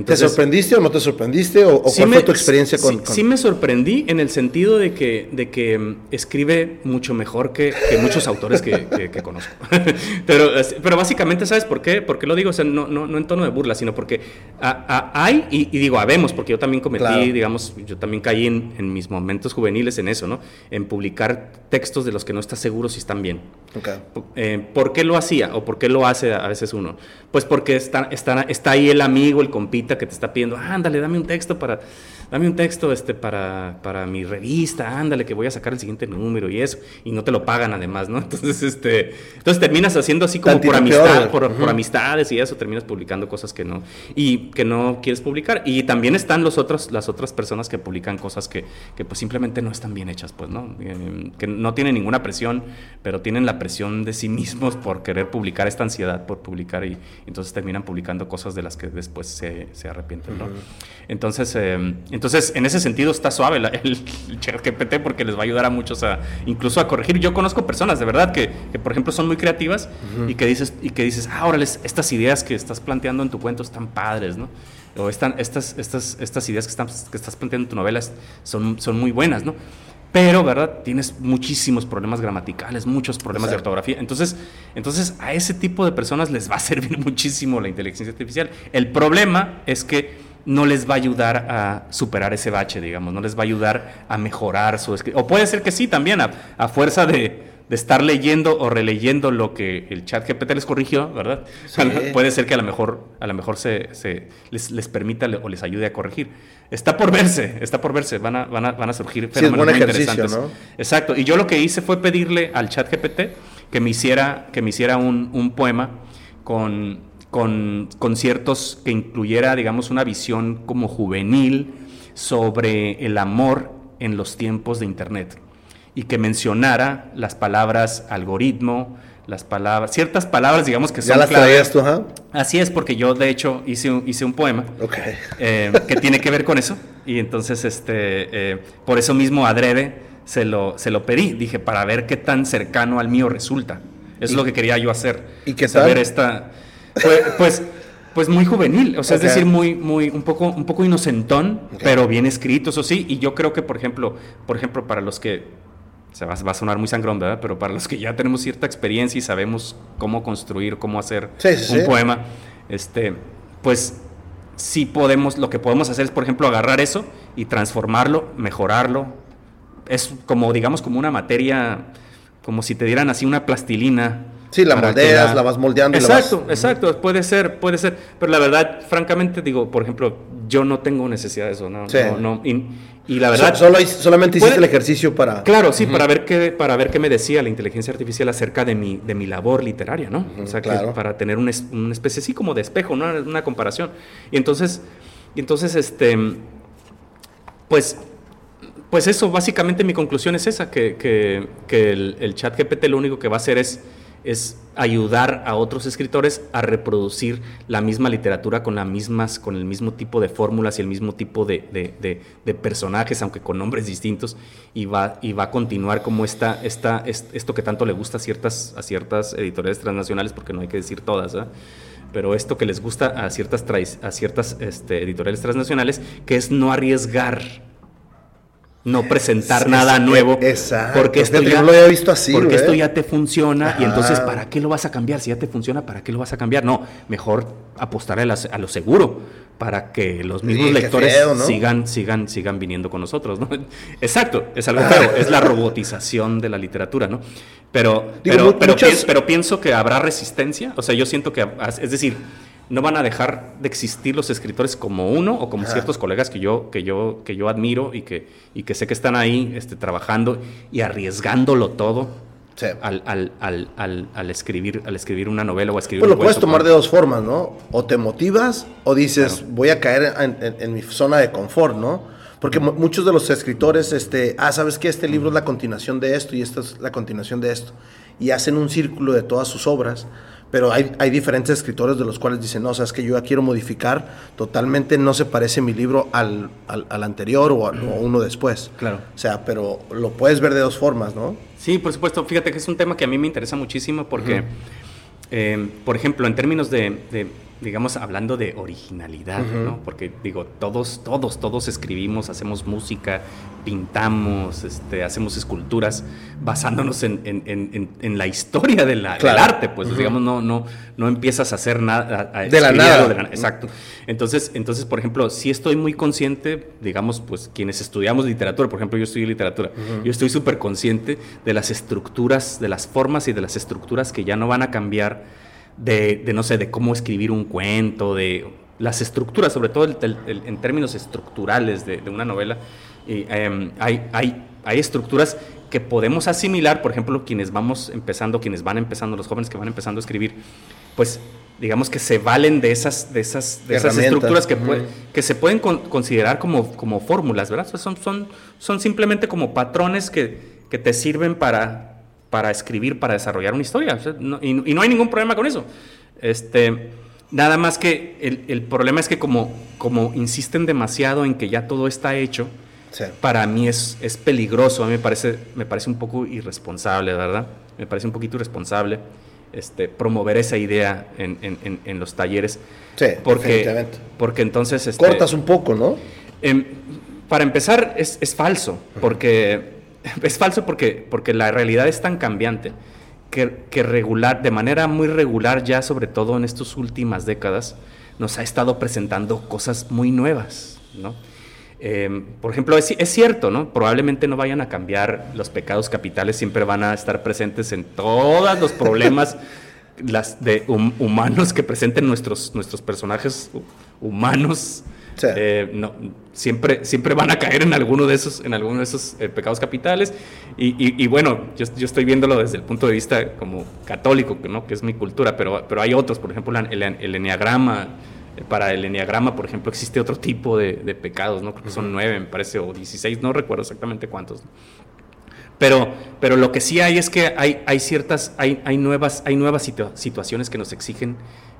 ¿Te sorprendiste o no te sorprendiste? ¿O, cuál fue tu experiencia con, sí, me sorprendí en el sentido de que, de que mm, escribe mucho mejor que, muchos autores que, conozco. <laughs> pero, pero básicamente, ¿sabes por qué? Porque lo digo, o sea, no, no, no en tono de burla, sino porque hay, y, digo, habemos, porque yo también cometí, digamos, yo también caí en, en, mis momentos juveniles en eso, ¿no? En publicar textos de los que no estás seguro si están bien. Okay. Eh, ¿Por qué lo hacía o por qué lo hace a veces uno? Pues porque está, está, está ahí el amigo, el que te está pidiendo, ándale, dame un texto para, dame un texto este, para, para mi revista, ándale, que voy a sacar el siguiente número y eso, y no te lo pagan además, ¿no? <laughs> Entonces, este, entonces terminas haciendo así como por amistad, por, amistades y eso, terminas publicando cosas que no, y que no quieres publicar. Y también están los otros, las otras personas que publican cosas que, que pues simplemente no están bien hechas, pues, ¿no? Eh, que no tienen ninguna presión, pero tienen la presión de sí mismos por querer publicar esta ansiedad por publicar y, entonces terminan publicando cosas de las que después se, se arrepienten, ¿no? Entonces, eh, entonces, en ese sentido está suave <laughs> el, el GPT porque les va a ayudar a muchos a incluso a corregir. Yo conozco personas de verdad que, que por ejemplo, son muy creativas y que dices, y que dices, ah, estas ideas que estás planteando en tu cuento están padres, ¿no? O están, estas, estas, estas ideas que, están, que estás planteando en tu novela son, son muy buenas, ¿no? Pero, ¿verdad? Tienes muchísimos problemas gramaticales, muchos problemas de ortografía. Entonces, entonces, a ese tipo de personas les va a <laughs> servir muchísimo la inteligencia artificial. El problema es que no les va a ayudar a superar ese bache, digamos, no les va a ayudar a mejorar su escritura. O puede ser que sí, también, a, fuerza de, estar leyendo o releyendo lo que el chat GPT les corrigió, ¿verdad? puede ser que a lo mejor, a lo mejor se, les, permita o les ayude a corregir. Está por verse, está por verse, van a, van a, van a surgir fenómenos muy interesantes. Exacto, y yo lo que hice fue pedirle al chat GPT que me hiciera, que me hiciera un, un poema con con conciertos que incluyera, digamos, una visión como juvenil sobre el amor en los tiempos de Internet y que mencionara las palabras algoritmo, las palabras, ciertas palabras, digamos, que son. ¿Ya las traías tú, ajá? Así es, porque yo, de hecho, hice un, hice un poema eh, que tiene que ver con eso. Y entonces, este, eh, por eso mismo, adrede, se lo, se lo pedí. Dije, para ver qué tan cercano al mío resulta. Eso es lo que quería yo hacer. ¿Y qué saber esta pues, pues, pues, muy juvenil, o sea, es decir, muy, muy, un poco, un poco inocentón, pero bien escrito, eso sí. Y yo creo que, por ejemplo, por ejemplo, para los que se va, a sonar muy sangrón, ¿verdad? Pero para los que ya tenemos cierta experiencia y sabemos cómo construir, cómo hacer un poema, este, pues sí podemos, lo que podemos hacer es, por ejemplo, agarrar eso y transformarlo, mejorarlo. Es como, digamos, como una materia, como si te dieran así una plastilina Sí, la moldeas, la... vas moldeando. Exacto, exacto, puede ser, puede ser. Pero la verdad, francamente, digo, por ejemplo, yo no tengo necesidad de eso, ¿no? no, y, la verdad... solo, solamente hiciste el ejercicio para... Claro, sí, para, ver qué, para ver qué me decía la inteligencia artificial acerca de mi, de mi labor literaria, ¿no? o sea, para tener una, especie así como de espejo, ¿no? Una comparación. Y entonces, y entonces, este, pues pues eso, básicamente mi conclusión es esa, que, que, el, el, chat GPT lo único que va a hacer es es ayudar a otros escritores a reproducir la misma literatura con, las mismas, con el mismo tipo de fórmulas y el mismo tipo de, personajes, aunque con nombres distintos, y va, y va a continuar como esta, esta, esto que tanto le gusta a ciertas, a ciertas editoriales transnacionales, porque no hay que decir todas, pero esto que les gusta a ciertas, a ciertas este, editoriales transnacionales, que es no arriesgar no presentar nada nuevo. Exacto. Porque esto ya, lo había visto así. Porque esto ya te funciona y entonces ¿para qué lo vas a cambiar? Si ya te funciona, ¿para qué lo vas a cambiar? No, mejor apostar a, lo seguro para que los mismos lectores sigan, sigan, sigan viniendo con nosotros, ¿no? <laughs> Exacto, es algo feo, es la robotización de la literatura, ¿no? Pero, pero, pero, pienso que habrá resistencia, o sea, yo siento que, es decir, no van a dejar de existir los escritores como uno o como ciertos colegas que yo, que yo, que yo admiro y que, y que sé que están ahí este, trabajando y arriesgándolo todo al, al, al, al, escribir, al escribir una novela o escribir Pues lo puedes tomar de dos formas, ¿no? O te motivas o dices, voy a caer en, mi zona de confort, ¿no? Porque muchos de los escritores, este, ah, ¿sabes qué? Este libro es la continuación de esto y esta es la continuación de esto. Y hacen un círculo de todas sus obras pero hay, hay diferentes escritores de los cuales dicen, no, o sea, es que yo ya quiero modificar, totalmente no se parece mi libro al, al, anterior o, a, uno después. Claro. O sea, pero lo puedes ver de dos formas, ¿no? Sí, por supuesto. Fíjate que es un tema que a mí me interesa muchísimo porque, eh, por ejemplo, en términos de digamos, hablando de originalidad, ¿no? Porque digo, todos, todos, todos escribimos, hacemos música, pintamos, este, hacemos esculturas basándonos en, en, en, la historia de la, del arte, pues digamos, no, no, no empiezas a hacer nada. de, la nada. exacto. Entonces, entonces, por ejemplo, si estoy muy consciente, digamos, pues quienes estudiamos literatura, por ejemplo, yo estudio literatura, yo estoy súper consciente de las estructuras, de las formas y de las estructuras que ya no van a cambiar de, no sé, de cómo escribir un cuento, de las estructuras, sobre todo en términos estructurales de, una novela. Em, hay, hay, hay estructuras que podemos asimilar, por ejemplo, quienes vamos empezando, quienes van empezando, los jóvenes que van empezando a escribir, pues digamos que se valen de esas, de esas, de esas estructuras que, que se pueden considerar como, como fórmulas, ¿verdad? son, son, son simplemente como patrones que, que te sirven para, para escribir, para desarrollar una historia. y, no hay ningún problema con eso. Este, nada más que el, problema es que como, como insisten demasiado en que ya todo está hecho, para mí es, es peligroso. A mí me parece, me parece un poco irresponsable, ¿verdad? Me parece un poquito irresponsable este, promover esa idea en, en, en, los talleres. Sí, porque, porque entonces... Este, Cortas un poco, ¿no? Em, para empezar, es, es falso, porque <laughs> es falso porque, porque la realidad es tan cambiante que, que, regular, de manera muy regular ya, sobre todo en estas últimas décadas, nos ha estado presentando cosas muy nuevas, ¿no? Em, por ejemplo, es, es, cierto, ¿no? Probablemente no vayan a cambiar los pecados capitales, siempre van a estar presentes en todos los problemas <laughs> las de humanos que presenten nuestros, nuestros personajes humanos eh, no, siempre, siempre van a caer en alguno de esos, en alguno de esos eh, pecados capitales. Y, bueno, yo, estoy viéndolo desde el punto de vista como católico, ¿no? que es mi cultura, pero, pero hay otros, por ejemplo, el, el enneagrama. Eh, para el enneagrama, por ejemplo, existe otro tipo de, pecados, ¿no? Creo que son nueve, me parece, o dieciséis, no recuerdo exactamente cuántos. Pero, pero lo que sí hay es que hay, hay ciertas, hay, hay nuevas, hay nuevas situaciones que nos exigen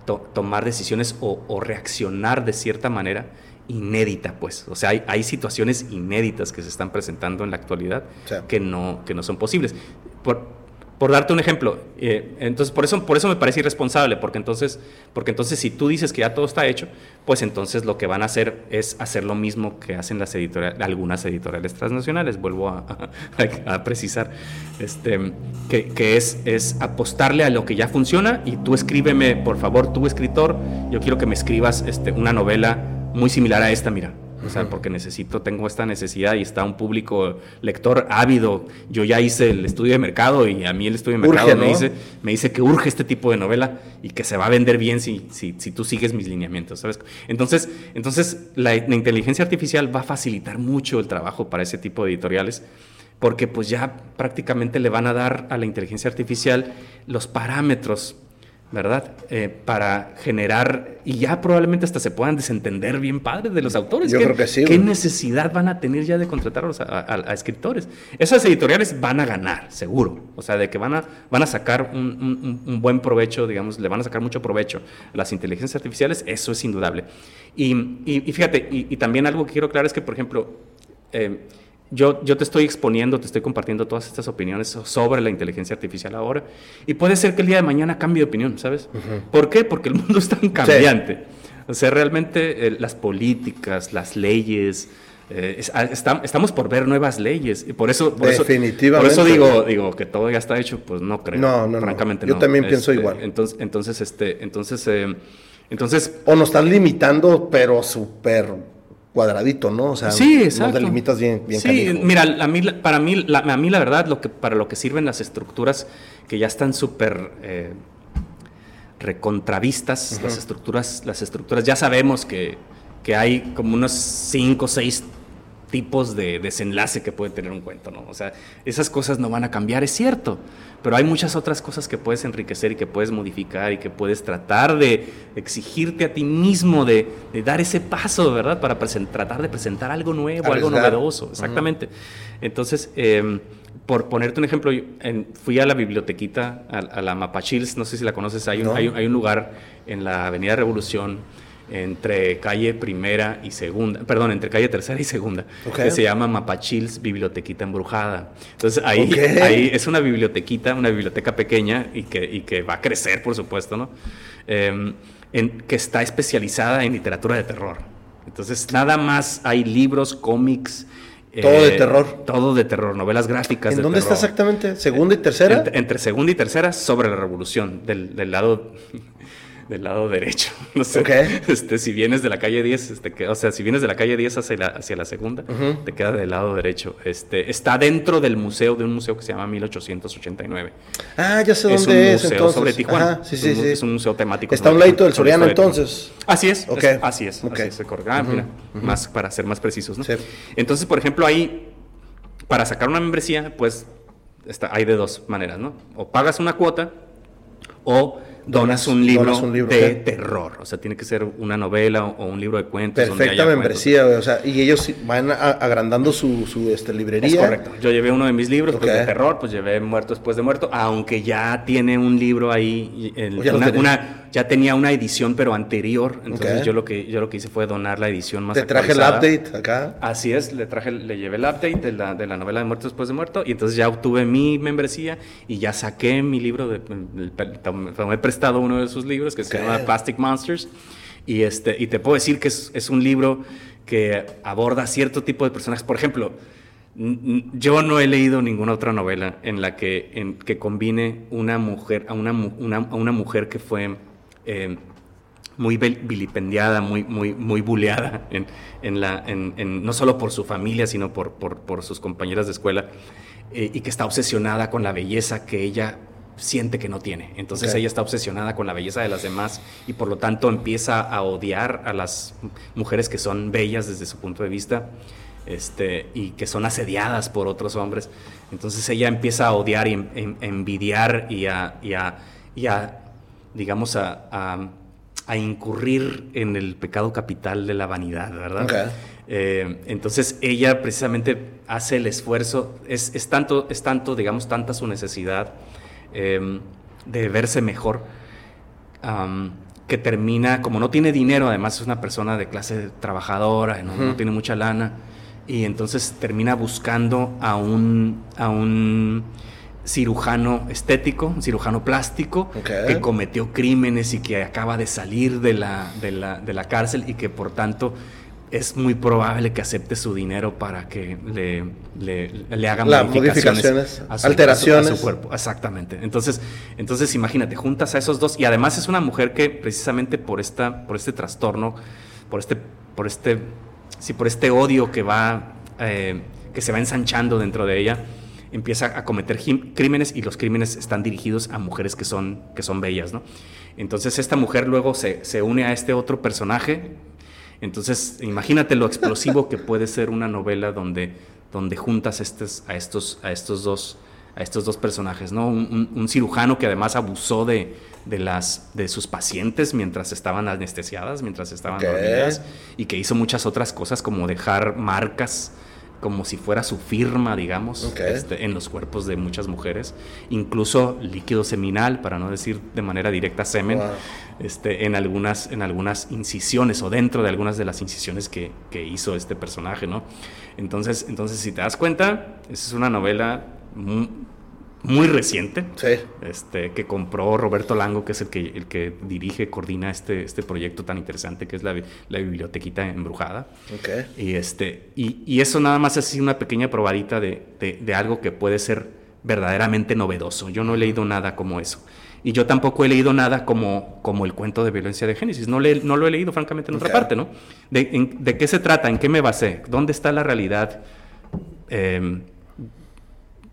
tomar decisiones o, reaccionar de cierta manera inédita, pues. O sea, hay, hay, situaciones inéditas que se están presentando en la actualidad que, no, que no son posibles. Por, por darte un ejemplo, eh, entonces por eso, por eso me parece irresponsable, porque entonces, porque entonces si tú dices que ya todo está hecho, pues entonces lo que van a hacer es hacer lo mismo que hacen las editoriales, algunas editoriales transnacionales, vuelvo <laughs> a, precisar, este, que, que, es, es apostarle a lo que ya funciona y tú escríbeme, por favor, tú escritor, yo quiero que me escribas este, una novela muy similar a esta, mira, o sea, porque necesito, tengo esta necesidad y está un público lector ávido. Yo ya hice el estudio de mercado y a mí el estudio de mercado me, dice, me dice que urge este tipo de novela y que se va a vender bien si, si, si tú sigues mis lineamientos, ¿sabes? Entonces, entonces la, la inteligencia artificial va a facilitar mucho el trabajo para ese tipo de editoriales porque pues ya prácticamente le van a dar a la inteligencia artificial los parámetros ¿verdad? Eh, para generar, y ya probablemente hasta se puedan desentender bien padres de los autores. Yo creo que sí. ¿Qué necesidad van a tener ya de contratar a, escritores? Esas editoriales van a ganar, seguro. O sea, de que van a, van a sacar un, buen provecho, digamos, le van a sacar mucho provecho a las inteligencias artificiales, eso es indudable. Y, fíjate, y, también algo que quiero aclarar es que, por ejemplo, eh, yo, yo, te estoy exponiendo, te estoy compartiendo todas estas opiniones sobre la inteligencia artificial ahora. Y puede ser que el día de mañana cambie de opinión, ¿sabes? ¿Por qué? Porque el mundo <laughs> es tan cambiante. O sea, realmente eh, las políticas, las leyes, eh, ah, estamos por ver nuevas leyes. Y por eso, Definitivamente. por eso digo, digo que todo ya está hecho, pues no creo. No, no, francamente Yo también pienso este, igual. Entonces, entonces, este, entonces, eh, entonces. O nos están limitando, pero súper cuadradito, ¿no? O sea, sí, exacto. delimitas bien, bien Sí, mira, a mí, para mí, la, a mí la verdad, lo que, para lo que sirven las estructuras que ya están súper eh, recontravistas, las estructuras, las estructuras, ya sabemos que, que hay como unos cinco o seis tipos de desenlace que puede tener un cuento, ¿no? O sea, esas cosas no van a cambiar, es cierto, pero hay muchas otras cosas que puedes enriquecer y que puedes modificar y que puedes tratar de exigirte a ti mismo de, dar ese paso, ¿verdad? Para tratar de presentar algo nuevo, algo novedoso, exactamente. Entonces, em, por ponerte un ejemplo, fui a la bibliotequita, a, la Mapachils, no sé si la conoces, hay un, hay un lugar en la Avenida Revolución entre calle primera y segunda, perdón, entre calle tercera y segunda, que se llama Mapachils Bibliotequita Embrujada. Entonces ahí, ahí es una bibliotequita, una biblioteca pequeña y que, y que va a crecer, por supuesto, ¿no? Em, en, que está especializada en literatura de terror. Entonces nada más hay libros, cómics, todo de eh, terror. Todo de terror, novelas gráficas. ¿En dónde está exactamente? ¿Segunda y tercera? Entre, segunda y tercera sobre la revolución, del, del lado del lado derecho. <laughs> No sé. Este, si vienes de la calle 10, este, o sea, si vienes de la calle 10 hacia la, hacia la segunda, te queda del lado derecho. Este, está dentro del museo, de un museo que se llama 1889. Ah, ya sé dónde es. Es un museo sobre Tijuana. sí, sí, es, un, sí. es un museo temático. Está a un ladito del Soriano entonces. Así es. así es. Así es. Ah, mira, más para ser más precisos, ¿no? Entonces, por ejemplo, ahí, para sacar una membresía, pues está, hay de dos maneras, ¿no? O pagas una cuota o donas un libro, de terror. O sea, tiene que ser una novela o, un libro de cuentos. Perfecta membresía, o sea, y ellos van agrandando su, su este, librería. Es correcto. Yo llevé uno de mis libros pues, de terror, pues llevé Muerto después de muerto, aunque ya tiene un libro ahí, una ya tenía una edición pero anterior, entonces yo lo que yo lo que hice fue donar la edición más Te traje el update acá. Así es, le traje le llevé el update de la, de la novela de Muerto después de muerto y entonces ya obtuve mi membresía y ya saqué mi libro de tomé prestado uno de sus libros que se llama Plastic Monsters. Y este y te puedo decir que es, es un libro que aborda cierto tipo de personajes, por ejemplo, yo no he leído ninguna otra novela en la que, en, que combine una mujer, a una, una, a una mujer que fue eh, muy vilipendiada, muy, muy, muy buleada, en, la, en, no solo por su familia, sino por, por, sus compañeras de escuela, eh, y que está obsesionada con la belleza que ella siente que no tiene. Entonces ella está obsesionada con la belleza de las demás y por lo tanto empieza a odiar a las mujeres que son bellas desde su punto de vista este, y que son asediadas por otros hombres. Entonces ella empieza a odiar y envidiar y a, y a digamos, a, a, incurrir en el pecado capital de la vanidad, ¿verdad? Eh, entonces ella precisamente hace el esfuerzo, es, es, tanto, es tanto, digamos, tanta su necesidad em, de verse mejor, que termina, como no tiene dinero, además es una persona de clase trabajadora, no, no tiene mucha lana, y entonces termina buscando a un, a un cirujano estético, cirujano plástico, que cometió crímenes y que acaba de salir de la, de la, de la cárcel y que por tanto es muy probable que acepte su dinero para que le, le, hagan modificaciones, alteraciones a su, cuerpo. Exactamente. Entonces, entonces imagínate, juntas a esos dos y además es una mujer que precisamente por esta, por este trastorno, por este, por este, sí, por este odio que va, eh, que se va ensanchando dentro de ella, empieza a cometer crímenes y los crímenes están dirigidos a mujeres que son, que son bellas, ¿no? Entonces esta mujer luego se, se une a este otro personaje. Entonces imagínate lo explosivo que puede ser una novela donde, donde juntas estos, a, estos, a, estos dos, a estos dos personajes, ¿no? Un, cirujano que además abusó de, de, las, de sus pacientes mientras estaban anestesiadas, mientras estaban dormidas, y que hizo muchas otras cosas como dejar marcas como si fuera su firma, digamos, este, en los cuerpos de muchas mujeres, incluso líquido seminal, para no decir de manera directa semen, este, en, algunas, en algunas incisiones o dentro de algunas de las incisiones que, que hizo este personaje, ¿no? Entonces, entonces, si te das cuenta, esa es una novela muy reciente, este, que compró Roberto Lango, que es el que, el que dirige, coordina este, este proyecto tan interesante que es la, la bibliotequita embrujada. Y, este, y, y, eso nada más es una pequeña probadita de, de, algo que puede ser verdaderamente novedoso. Yo no he leído nada como eso. Y yo tampoco he leído nada como, como el cuento de violencia de Génesis. No, le, no lo he leído, francamente, en otra parte, ¿no? De, ¿De qué se trata? ¿En qué me basé? ¿Dónde está la realidad? Eh,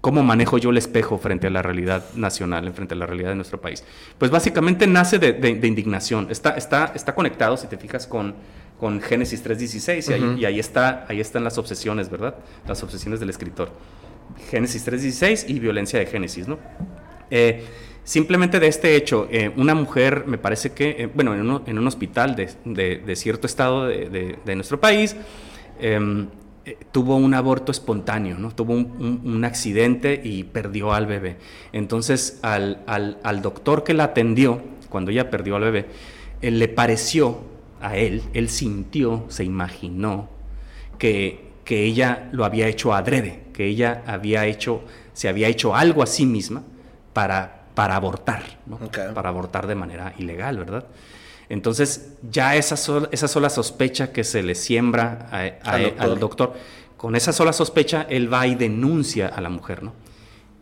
¿Cómo manejo yo el espejo frente a la realidad nacional, frente a la realidad de nuestro país? Pues básicamente nace de, indignación. Está, está, está conectado, si te fijas, con, con Génesis 3.16 y, ahí, y ahí, está, ahí están las obsesiones, ¿verdad? Las obsesiones del escritor. Génesis 3.16 y violencia de Génesis, ¿no? Eh, simplemente de este hecho, eh, una mujer, me parece que, eh, bueno, en un, en un, hospital de, de, cierto estado de, de nuestro país, em, tuvo un aborto espontáneo, ¿no? Tuvo un, un, accidente y perdió al bebé. Entonces, al, al, al, doctor que la atendió, cuando ella perdió al bebé, él le pareció a él, él sintió, se imaginó que, que ella lo había hecho adrede, que ella había hecho, se había hecho algo a sí misma para, para abortar, para abortar de manera ilegal, ¿verdad? Entonces, ya esa, esa sola sospecha que se le siembra al, doctor. con esa sola sospecha, él va y denuncia a la mujer, ¿no?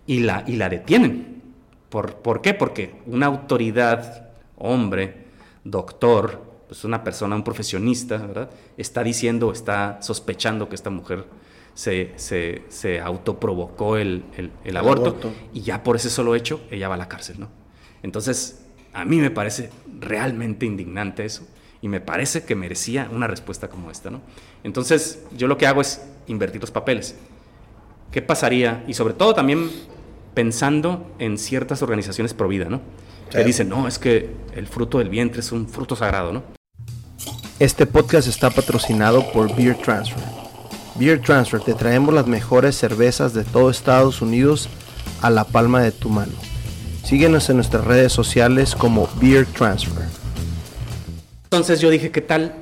Y la, y la detienen. ¿Por, ¿Por qué? Porque una autoridad, hombre, doctor, pues una persona, un profesionista, ¿verdad? Está diciendo, está sospechando que esta mujer se, se, se autoprovocó el, el, aborto, y ya por ese solo hecho ella va a la cárcel, ¿no? Entonces, a mí me parece realmente indignante eso y me parece que merecía una respuesta como esta, ¿no? Entonces, yo lo que hago es invertir los papeles. ¿Qué pasaría? Y sobre todo también pensando en ciertas organizaciones pro vida, ¿no? Que dicen, no, es que el fruto del vientre es un fruto sagrado, ¿no? Este podcast está patrocinado por Beer Transfer. Beer Transfer, te traemos las mejores cervezas de todo Estados Unidos a la palma de tu mano. Síguenos en nuestras redes sociales como Beer Transfer. Entonces yo dije, ¿qué tal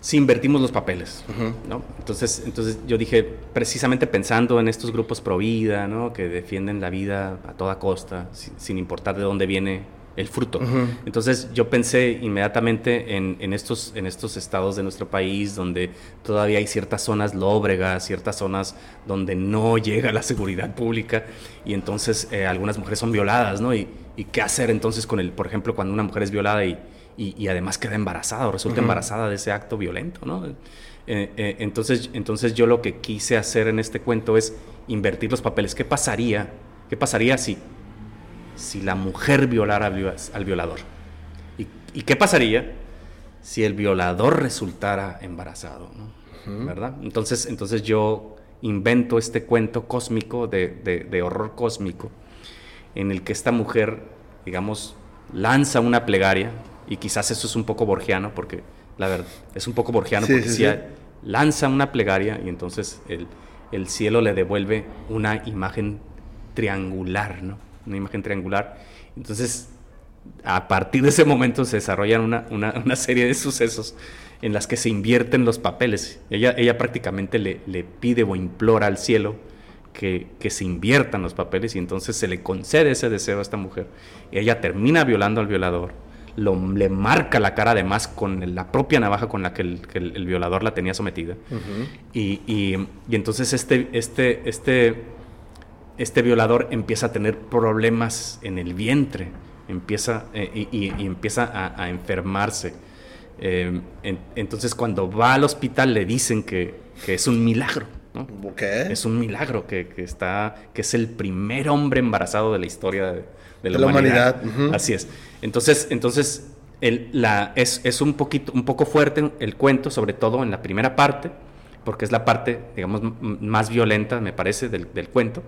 si invertimos los papeles? ¿no? Entonces, entonces yo dije, precisamente pensando en estos grupos pro vida, ¿no? que defienden la vida a toda costa, sin importar de dónde viene el fruto. Entonces yo pensé inmediatamente en, estos, en estos estados de nuestro país donde todavía hay ciertas zonas lóbregas, ciertas zonas donde no llega la seguridad pública y entonces eh, algunas mujeres son violadas, ¿no? Y, qué hacer entonces con el, por ejemplo, cuando una mujer es violada y, y, además queda embarazada o resulta embarazada de ese acto violento, ¿no? Eh, eh, entonces, entonces yo lo que quise hacer en este cuento es invertir los papeles. ¿Qué pasaría? ¿Qué pasaría si si la mujer violara al violador? ¿Y, qué pasaría si el violador resultara embarazado? ¿Verdad? Entonces, entonces yo invento este cuento cósmico de, horror cósmico en el que esta mujer, digamos, lanza una plegaria, y quizás eso es un poco borgiano, porque la verdad, es un poco borgiano, porque si lanza una plegaria y entonces el, el cielo le devuelve una imagen triangular, ¿no? Una imagen triangular. Entonces, a partir de ese momento se desarrollan una, <laughs> una, serie de sucesos en las que se invierten los papeles. Ella, ella prácticamente le, le pide o implora al cielo que, que, se inviertan los papeles y entonces se le concede ese deseo a esta mujer. Y ella termina violando al violador, lo, le marca la cara además con la propia navaja con la que el, el, violador la tenía sometida. y, y, y, entonces este, este, este este violador empieza a tener problemas en el vientre, empieza, eh, y, empieza a, enfermarse. Eh, entonces cuando va al hospital le dicen que, es un milagro. ¿no? Es un milagro que, está, que es el primer hombre embarazado de la historia de, la, humanidad. Así es. Entonces, entonces la, es, un, poquito, un poco fuerte el cuento, sobre todo en la primera parte, porque es la parte, digamos, más violenta, me parece, del, del cuento.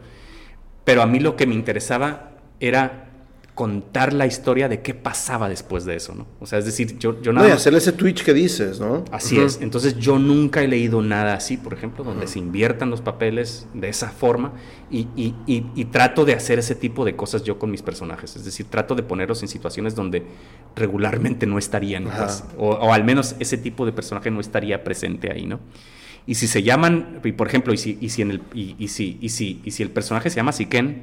Pero a mí lo que me interesaba era contar la historia de qué pasaba después de eso, ¿no? O sea, es decir, yo, yo nada... No, y hacer ese Twitch que dices, ¿no? Así es. Entonces yo nunca he leído nada así, por ejemplo, donde se inviertan los papeles de esa forma y, y, y, trato de hacer ese tipo de cosas yo con mis personajes. Es decir, trato de ponerlos en situaciones donde regularmente no estarían, pues, o, o, al menos ese tipo de personaje no estaría presente ahí, ¿no? Y si se llaman, y por ejemplo, y si, y si, en el, y, si, y, si, y si el personaje se llama Siken,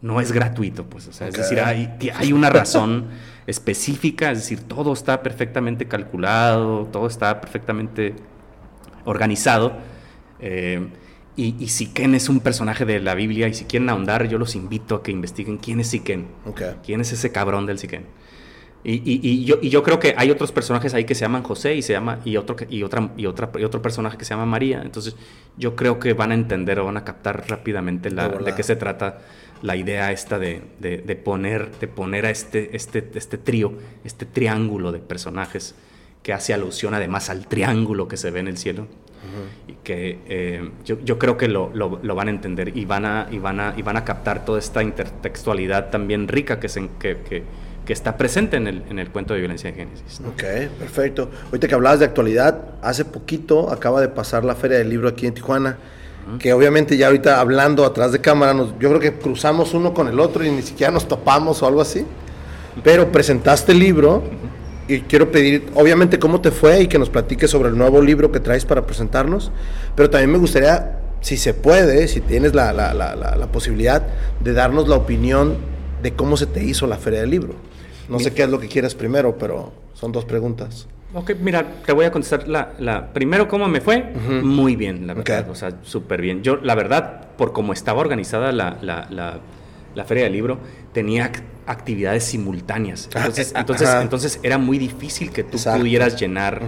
no es gratuito, pues, o sea, es decir, hay, hay una razón <laughs> específica, es decir, todo está perfectamente calculado, todo está perfectamente organizado. Eh, y, y, Siquén es un personaje de la Biblia y si quieren ahondar yo los invito a que investiguen quién es Siquén. ¿Quién es ese cabrón del Siquén? Y, yo, y, yo, creo que hay otros personajes ahí que se llaman José y se llama y otro y otra y otra y otro personaje que se llama María. Entonces yo creo que van a entender o van a captar rápidamente la, de qué se trata la idea esta de, de, poner de poner a este este este trío este triángulo de personajes que hace alusión además al triángulo que se ve en el cielo. Y que eh, yo, yo, creo que lo, lo, lo, van a entender y van a y van a y van a captar toda esta intertextualidad también rica que se que, que que está presente en el, en el cuento de violencia de Génesis. Ok, perfecto. Ahorita que hablabas de actualidad, hace poquito acaba de pasar la Feria del Libro aquí en Tijuana, que obviamente ya ahorita hablando atrás de cámara, nos, yo creo que cruzamos uno con el otro y ni siquiera nos topamos o algo así, pero presentaste el libro y quiero pedir, obviamente, cómo te fue y que nos platiques sobre el nuevo libro que traes para presentarnos, pero también me gustaría, si se puede, si tienes la, la, la, la posibilidad de darnos la opinión de cómo se te hizo la Feria del Libro. No sé qué es lo que quieres primero, pero son dos preguntas. Ok, mira, te voy a contestar la, la primero cómo me fue. Muy bien, la verdad. O sea, súper bien. Yo, la verdad, por cómo estaba organizada la, la, la feria del libro, tenía actividades simultáneas. Ah, entonces, entonces, entonces era muy difícil que tú pudieras llenar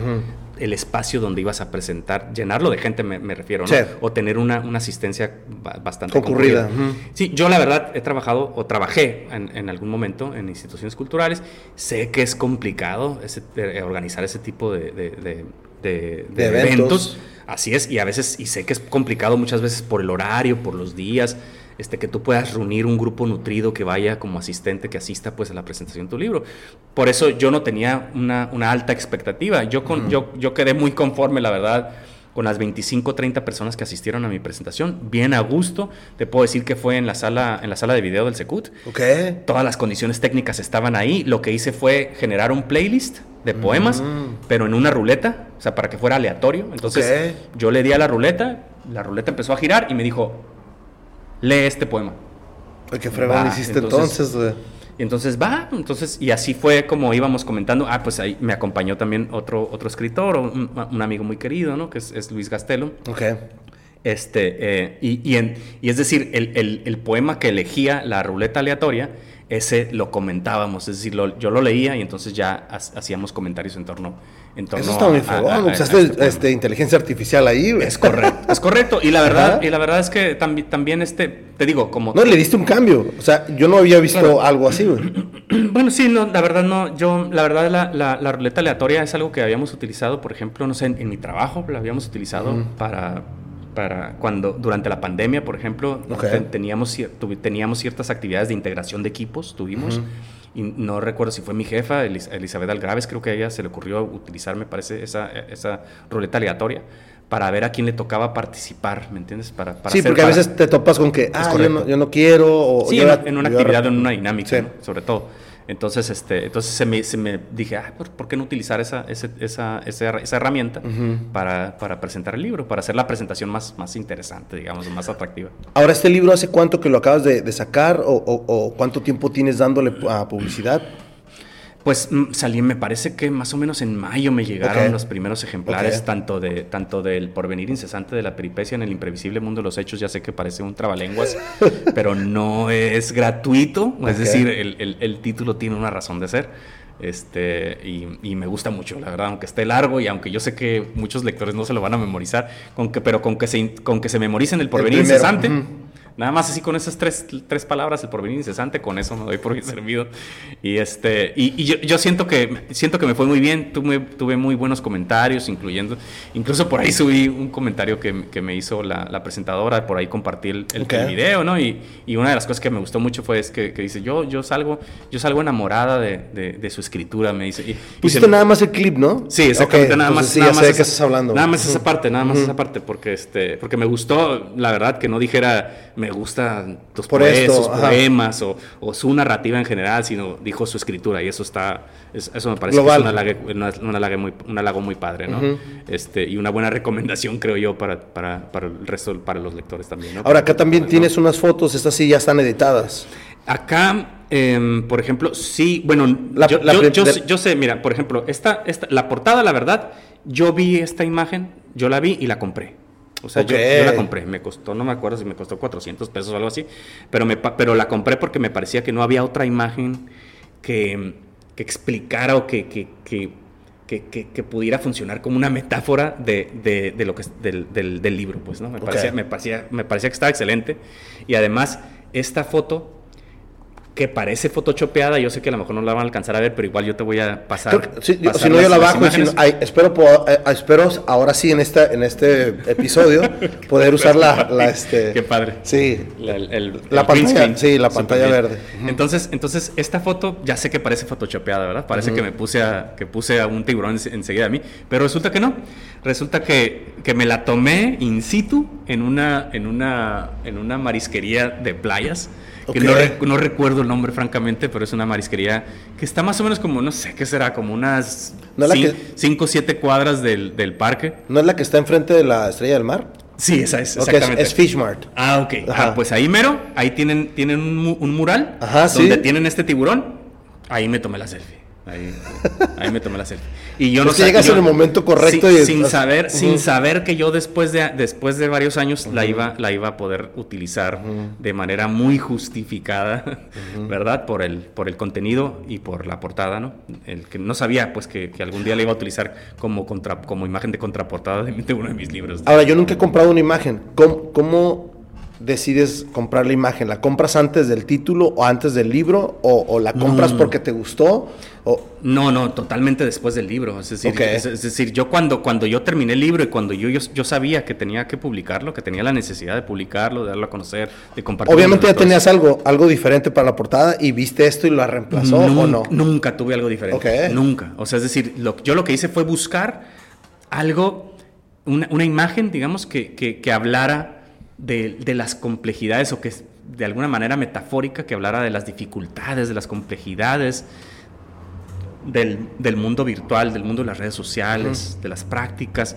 el espacio donde ibas a presentar, llenarlo de gente me, refiero, ¿no? O tener una, asistencia bastante concurrida. Sí, yo la verdad he trabajado o trabajé en, algún momento en instituciones culturales, sé que es complicado eh, organizar ese tipo de, eventos. Así es, y a veces, y sé que es complicado muchas veces por el horario, por los días, este, que tú puedas reunir un grupo nutrido que vaya como asistente, que asista pues a la presentación de tu libro. Por eso yo no tenía una, alta expectativa. Yo, con, yo, yo quedé muy conforme, la verdad, con las 25 30 personas que asistieron a mi presentación, bien a gusto. Te puedo decir que fue en la sala, en la sala de video del Secut. Okay. Todas las condiciones técnicas estaban ahí. Lo que hice fue generar un playlist de poemas, mm. pero en una ruleta, o sea, para que fuera aleatorio. Entonces, yo le di a la ruleta, la ruleta empezó a girar y me dijo, lee este poema. ¿Qué fregón hiciste entonces, Y entonces va, entonces, y así fue como íbamos comentando. Ah, pues ahí me acompañó también otro, otro escritor, un, amigo muy querido, ¿no? Que es, Luis Gastelo. Ok. Este, eh, y, y, y, es decir, el, el, el, poema que elegía la ruleta aleatoria, ese lo comentábamos, es decir, yo lo leía y entonces ya hacíamos comentarios en torno eso está muy fregón. Usaste este, inteligencia artificial ahí, Es correcto, es correcto. Y la verdad, y la verdad es que también, también este, te digo, como. No, le diste un cambio. O sea, yo no había visto algo así, güey. <clears throat> Bueno, sí, no, la verdad no. Yo, la verdad, la, la, ruleta aleatoria es algo que habíamos utilizado, por ejemplo, no sé, en, mi trabajo, la habíamos utilizado para para cuando durante la pandemia, por ejemplo, teníamos, teníamos ciertas actividades de integración de equipos, tuvimos, y no recuerdo si fue mi jefa, Elizabeth Algraves, creo que a ella se le ocurrió utilizar, me parece, esa, esa ruleta aleatoria para ver a quién le tocaba participar, ¿me entiendes? Para, sí, porque a veces te topas con que, ah, yo no, yo no, quiero, o sí, en, una actividad, en una dinámica, sobre todo. Entonces, este, entonces se me, se me dije, ah, ¿por qué no utilizar esa, esa, esa, esa herramienta para, para, presentar el libro, para hacer la presentación más, más interesante, digamos, más atractiva? Ahora, ¿este libro hace cuánto que lo acabas de, de sacar o, o, cuánto tiempo tienes dándole a publicidad? Pues mm, salí, me parece que más o menos en mayo me llegaron los primeros ejemplares, tanto, de, tanto del porvenir incesante de la peripecia en el imprevisible mundo de los hechos. Ya sé que parece un trabalenguas, <laughs> pero no es gratuito. Es decir, el, el, título tiene una razón de ser. Este, y, me gusta mucho, la verdad, aunque esté largo y aunque yo sé que muchos lectores no se lo van a memorizar, con que, pero con que se, con que se memoricen el porvenir incesante. Nada más así con esas tres, tres palabras, el porvenir incesante, con eso me doy por bien servido. Y, este, y, yo, yo, siento, que, siento que me fue muy bien, tuve, tuve muy buenos comentarios, incluyendo, incluso por ahí subí un comentario que, que me hizo la, la, presentadora, por ahí compartí el, el, video, ¿no? Y, y, una de las cosas que me gustó mucho fue es que, que dice, yo, yo, salgo, yo salgo enamorada de, de, su escritura, me dice. Y, Pusiste nada más el clip, ¿no? Sí, exactamente, nada más. Sí, nada más esa, estás hablando. Nada más esa parte, nada más esa parte, porque, este, porque me gustó, la verdad, que no dijera me gustan tus, poemas o, su narrativa en general, sino dijo su escritura y eso está, eso me parece que es un halago, muy, un halago muy padre, ¿no? este, y una buena recomendación, creo yo, para, para, para, el resto, para los lectores también, ¿no? Ahora, acá también tienes unas fotos, estas sí ya están editadas. Acá, em, por ejemplo, sí, bueno, yo, yo, sé, mira, por ejemplo, esta, esta, la portada, la verdad, yo vi esta imagen, yo la vi y la compré. O sea, yo, la compré, me costó, no me acuerdo si me costó 400 pesos o algo así, pero, me, pero la compré porque me parecía que no había otra imagen que, que explicara o que, que, que, pudiera funcionar como una metáfora de, de, lo que, del, del, del, libro, pues, ¿no? Me, parecía, me, parecía, me parecía que estaba excelente. Y además, esta foto que parece photoshopeada, yo sé que a lo mejor no la van a alcanzar a ver, pero igual yo te voy a pasar. si no, yo la bajo. espero, eh, espero ahora sí en, esta, en este episodio <laughs> poder usar la, la, este. Qué padre. Sí. La, pantalla, sí, la pantalla verde. Entonces, entonces, esta foto ya sé que parece photoshopeada, ¿verdad? Parece que me puse a, que puse a un tiburón enseguida a mí, pero resulta que no. Resulta que, que me la tomé in situ en una, en una, en una marisquería de playas que no, recuerdo el nombre francamente, pero es una marisquería que está más o menos como, no sé qué será, como unas 5 o 7 cuadras del, del, parque. ¿No es la que está enfrente de la Estrella del Mar? Sí, esa es, exactamente. es, Fishmart. Ah, ok. Ah, pues ahí mero, ahí tienen, tienen un, un mural donde tienen este tiburón. Ahí me tomé la selfie. Ahí, ahí me tomé la selfie. Y yo no sé. llegas en el momento correcto sin, y sin saber, sin saber que yo después de después de varios años la iba la iba a poder utilizar de manera muy justificada, ¿verdad? Por el por el contenido y por la portada, ¿no? El que no sabía pues que, algún día la iba a utilizar como contra como imagen de contraportada de, uno de mis libros. Ahora, yo nunca he comprado una imagen. ¿Cómo, cómo decides comprar la imagen? ¿La compras antes del título o antes del libro? ¿O, la compras porque te gustó? No, no, totalmente después del libro. Es decir, es, decir yo cuando, cuando yo terminé el libro y cuando yo, yo, sabía que tenía que publicarlo, que tenía la necesidad de publicarlo, de darlo a conocer, de compartirlo. Obviamente ya tenías algo, algo diferente para la portada y viste esto y lo reemplazó o no. Nunca tuve algo diferente. Nunca. O sea, es decir, lo, yo lo que hice fue buscar algo, una, una imagen, digamos, que, que, que hablara de, las complejidades o que de alguna manera metafórica que hablara de las dificultades, de las complejidades del, mundo virtual, del mundo de las redes sociales, de las prácticas,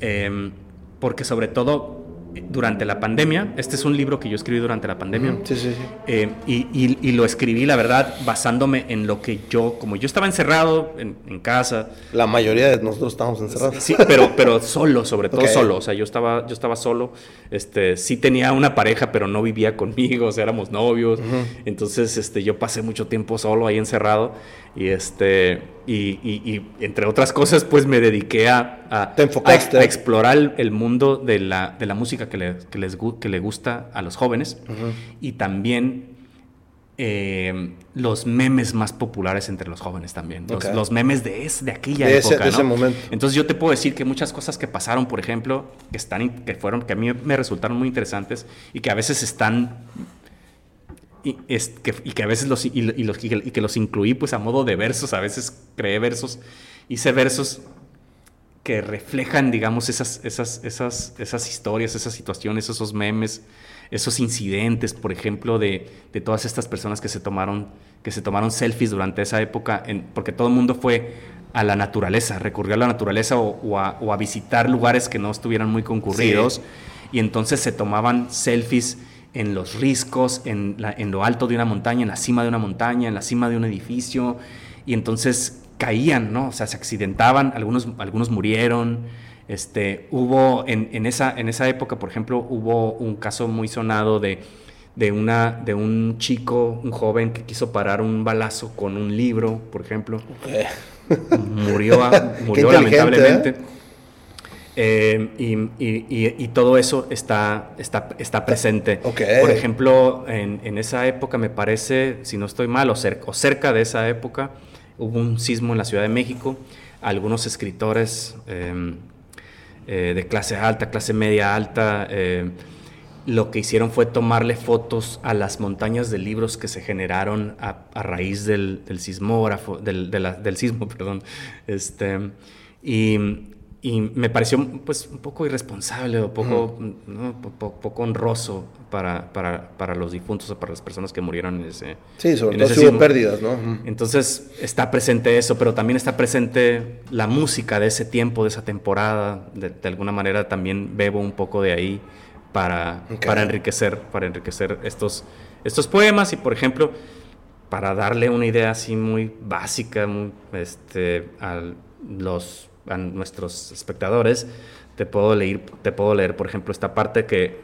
em, porque sobre todo durante la pandemia. Este es un libro que yo escribí durante la pandemia. Sí, sí, sí. Eh, y, lo escribí, la verdad, basándome en lo que yo, como yo estaba encerrado en, casa. La mayoría de nosotros estábamos encerrados. Sí, pero, pero solo, sobre todo solo. O sea, yo estaba, yo estaba solo. Este, sí tenía una pareja, pero no vivía conmigo, o sea, éramos novios. Entonces, este, yo pasé mucho tiempo solo ahí encerrado. Y este y, entre otras cosas, pues me dediqué a, a, explorar el mundo de la, de la música que le, que les, que le gusta a los jóvenes y también eh, los memes más populares entre los jóvenes también. Los, memes de, es, de aquella época. ese momento. Entonces yo te puedo decir que muchas cosas que pasaron, por ejemplo, que, están, que, fueron, que a mí me resultaron muy interesantes y que a veces están y, es, que, y que a veces los, y, los, y, que los incluí pues a modo de versos, a veces creé versos, hice versos que reflejan, digamos, esas, esas, esas, esas historias, esas situaciones, esos memes, esos incidentes, por ejemplo, de, de, todas estas personas que se tomaron, que se tomaron selfies durante esa época, en, porque todo el mundo fue a la naturaleza, recurrió a la naturaleza o, a, o a, visitar lugares que no estuvieran muy concurridos, y entonces se tomaban selfies en los riscos, en, en, lo alto de una montaña, en la cima de una montaña, en la cima de un edificio, y entonces caían, ¿no? O sea, se accidentaban, algunos, algunos murieron. Este, hubo en, en, esa, en esa época, por ejemplo, hubo un caso muy sonado de, de, una, de un chico, un joven que quiso parar un balazo con un libro, por ejemplo. Murió, <laughs> murió lamentablemente. ¿eh? Eh, y, todo eso está, está, está presente. Por ejemplo, en, esa época me parece, si no estoy mal, o cerca, de esa época, hubo un sismo en la Ciudad de México. Algunos escritores em, eh, de clase alta, clase media alta, em, lo que hicieron fue tomarle fotos a las montañas de libros que se generaron a, raíz del, del sismógrafo, del, del sismo, <laughs> perdón. Este, y y me pareció pues un poco irresponsable o poco, poco honroso para, para, para, los difuntos o para las personas que murieron en ese Sí, sobre todo si hubo pérdidas, ¿no? Entonces está presente eso, pero también está presente la música de ese tiempo, de esa temporada. De, alguna manera también bebo un poco de ahí para, para enriquecer, para enriquecer estos, estos poemas y, por ejemplo, para darle una idea así muy básica muy, este, a los a nuestros espectadores, te puedo leer, te puedo leer por ejemplo, esta parte que,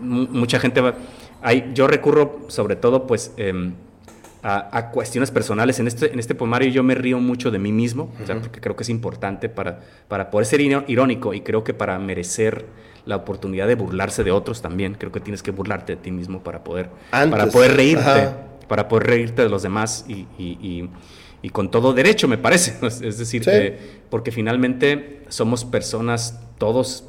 mucha gente va... Hay, yo recurro sobre todo, pues, em, a, cuestiones personales. En este, en este poemario yo me río mucho de mí mismo, porque creo que es importante para, para poder ser irónico y creo que para merecer la oportunidad de burlarse de otros también, creo que tienes que burlarte de ti mismo para poder, para poder reírte, para poder reírte de los demás y, y, y, con todo derecho, me parece. <laughs> Es decir, porque finalmente somos personas, todos...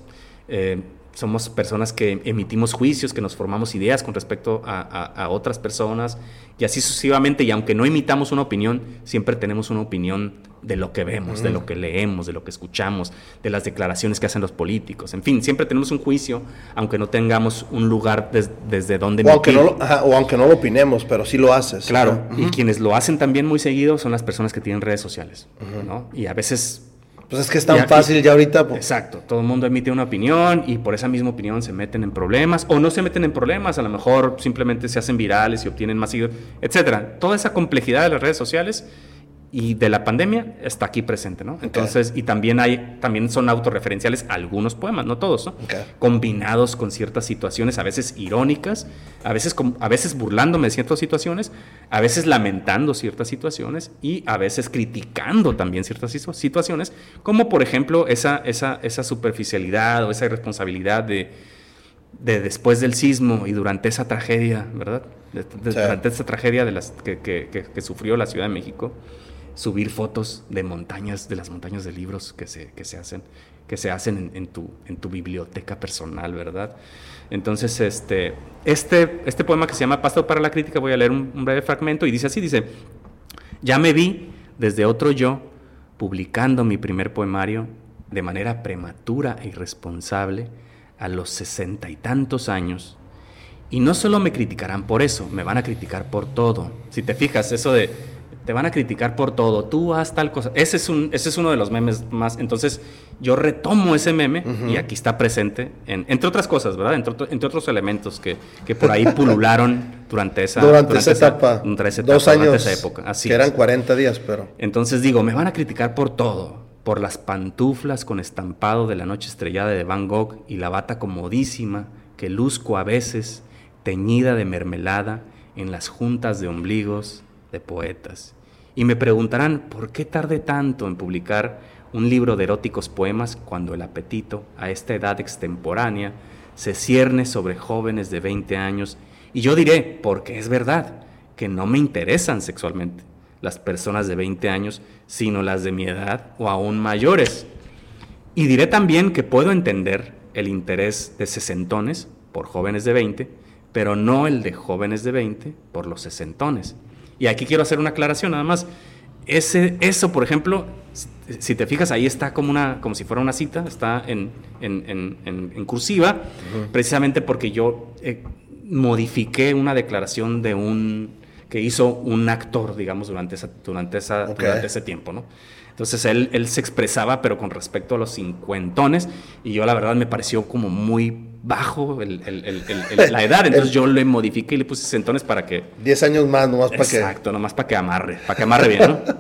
Eh, somos personas que emitimos juicios, que nos formamos ideas con respecto a, otras personas y así sucesivamente. Y aunque no imitamos una opinión, siempre tenemos una opinión de lo que vemos, de lo que leemos, de lo que escuchamos, de las declaraciones que hacen los políticos. En fin, siempre tenemos un juicio, aunque no tengamos un lugar desde donde... O aunque, no lo, o aunque no lo opinemos, pero sí lo haces. Claro, y quienes lo hacen también muy seguido son las personas que tienen redes sociales. ¿no? Y a veces pues es que es tan fácil ya ahorita. Pues. Exacto, todo el mundo emite una opinión y por esa misma opinión se meten en problemas o no se meten en problemas, a lo mejor simplemente se hacen virales y obtienen más seguidores, etcétera. Toda esa complejidad de las redes sociales y de la pandemia está aquí presente, ¿no? Entonces, y también hay, también son autorreferenciales algunos poemas, no todos, ¿no? Combinados con ciertas situaciones, a veces irónicas, a veces, a veces burlándome de ciertas situaciones, a veces lamentando ciertas situaciones y a veces criticando también ciertas situaciones, como por ejemplo esa, esa, esa superficialidad o esa irresponsabilidad de, de después del sismo y durante esa tragedia, ¿verdad? Durante esa tragedia de las que, que, que sufrió la Ciudad de México subir fotos de montañas, de las montañas de libros que se, que se hacen, que se hacen en, tu, en tu biblioteca personal, ¿verdad? Entonces, este, este, este poema que se llama Pasto para la Crítica, voy a leer un, breve fragmento y dice así, dice, ya me vi desde otro yo publicando mi primer poemario de manera prematura e irresponsable a los sesenta y tantos años. Y no solo me criticarán por eso, me van a criticar por todo. Si te fijas, eso de te van a criticar por todo, tú haz tal cosa. Ese es, un, ese es uno de los memes más. Entonces, yo retomo ese meme y aquí está presente, entre otras cosas, ¿verdad? Entre, entre otros elementos que, que, por ahí pulularon <laughs> durante esa, durante, esa, etapa. Durante esa etapa, Dos años. esa época. Así que eran 40 días, pero. Entonces digo, me van a criticar por todo. Por las pantuflas con estampado de la noche estrellada de Van Gogh y la bata comodísima que luzco a veces, teñida de mermelada en las juntas de ombligos de poetas. Y me preguntarán, ¿por qué tardé tanto en publicar un libro de eróticos poemas cuando el apetito, a esta edad extemporánea, se cierne sobre jóvenes de 20 años? Y yo diré, porque es verdad, que no me interesan sexualmente las personas de 20 años, sino las de mi edad o aún mayores. Y diré también que puedo entender el interés de sesentones por jóvenes de 20, pero no el de jóvenes de 20 por los sesentones. Y aquí quiero hacer una aclaración nada más. Ese, eso, por ejemplo, si te fijas, ahí está como, una, como si fuera una cita, está en, en, cursiva, precisamente porque yo eh, modifiqué una declaración de un que hizo un actor, digamos, durante, esa, durante, esa, durante ese tiempo, ¿no? Entonces él, él se expresaba, pero con respecto a los cincuentones, y yo la verdad me pareció como muy bajo <laughs> la edad, entonces yo le modifiqué y le puse centones para que... Diez años más, nomás para que... Exacto, nomás para que amarre, para que amarre bien, ¿no? <laughs>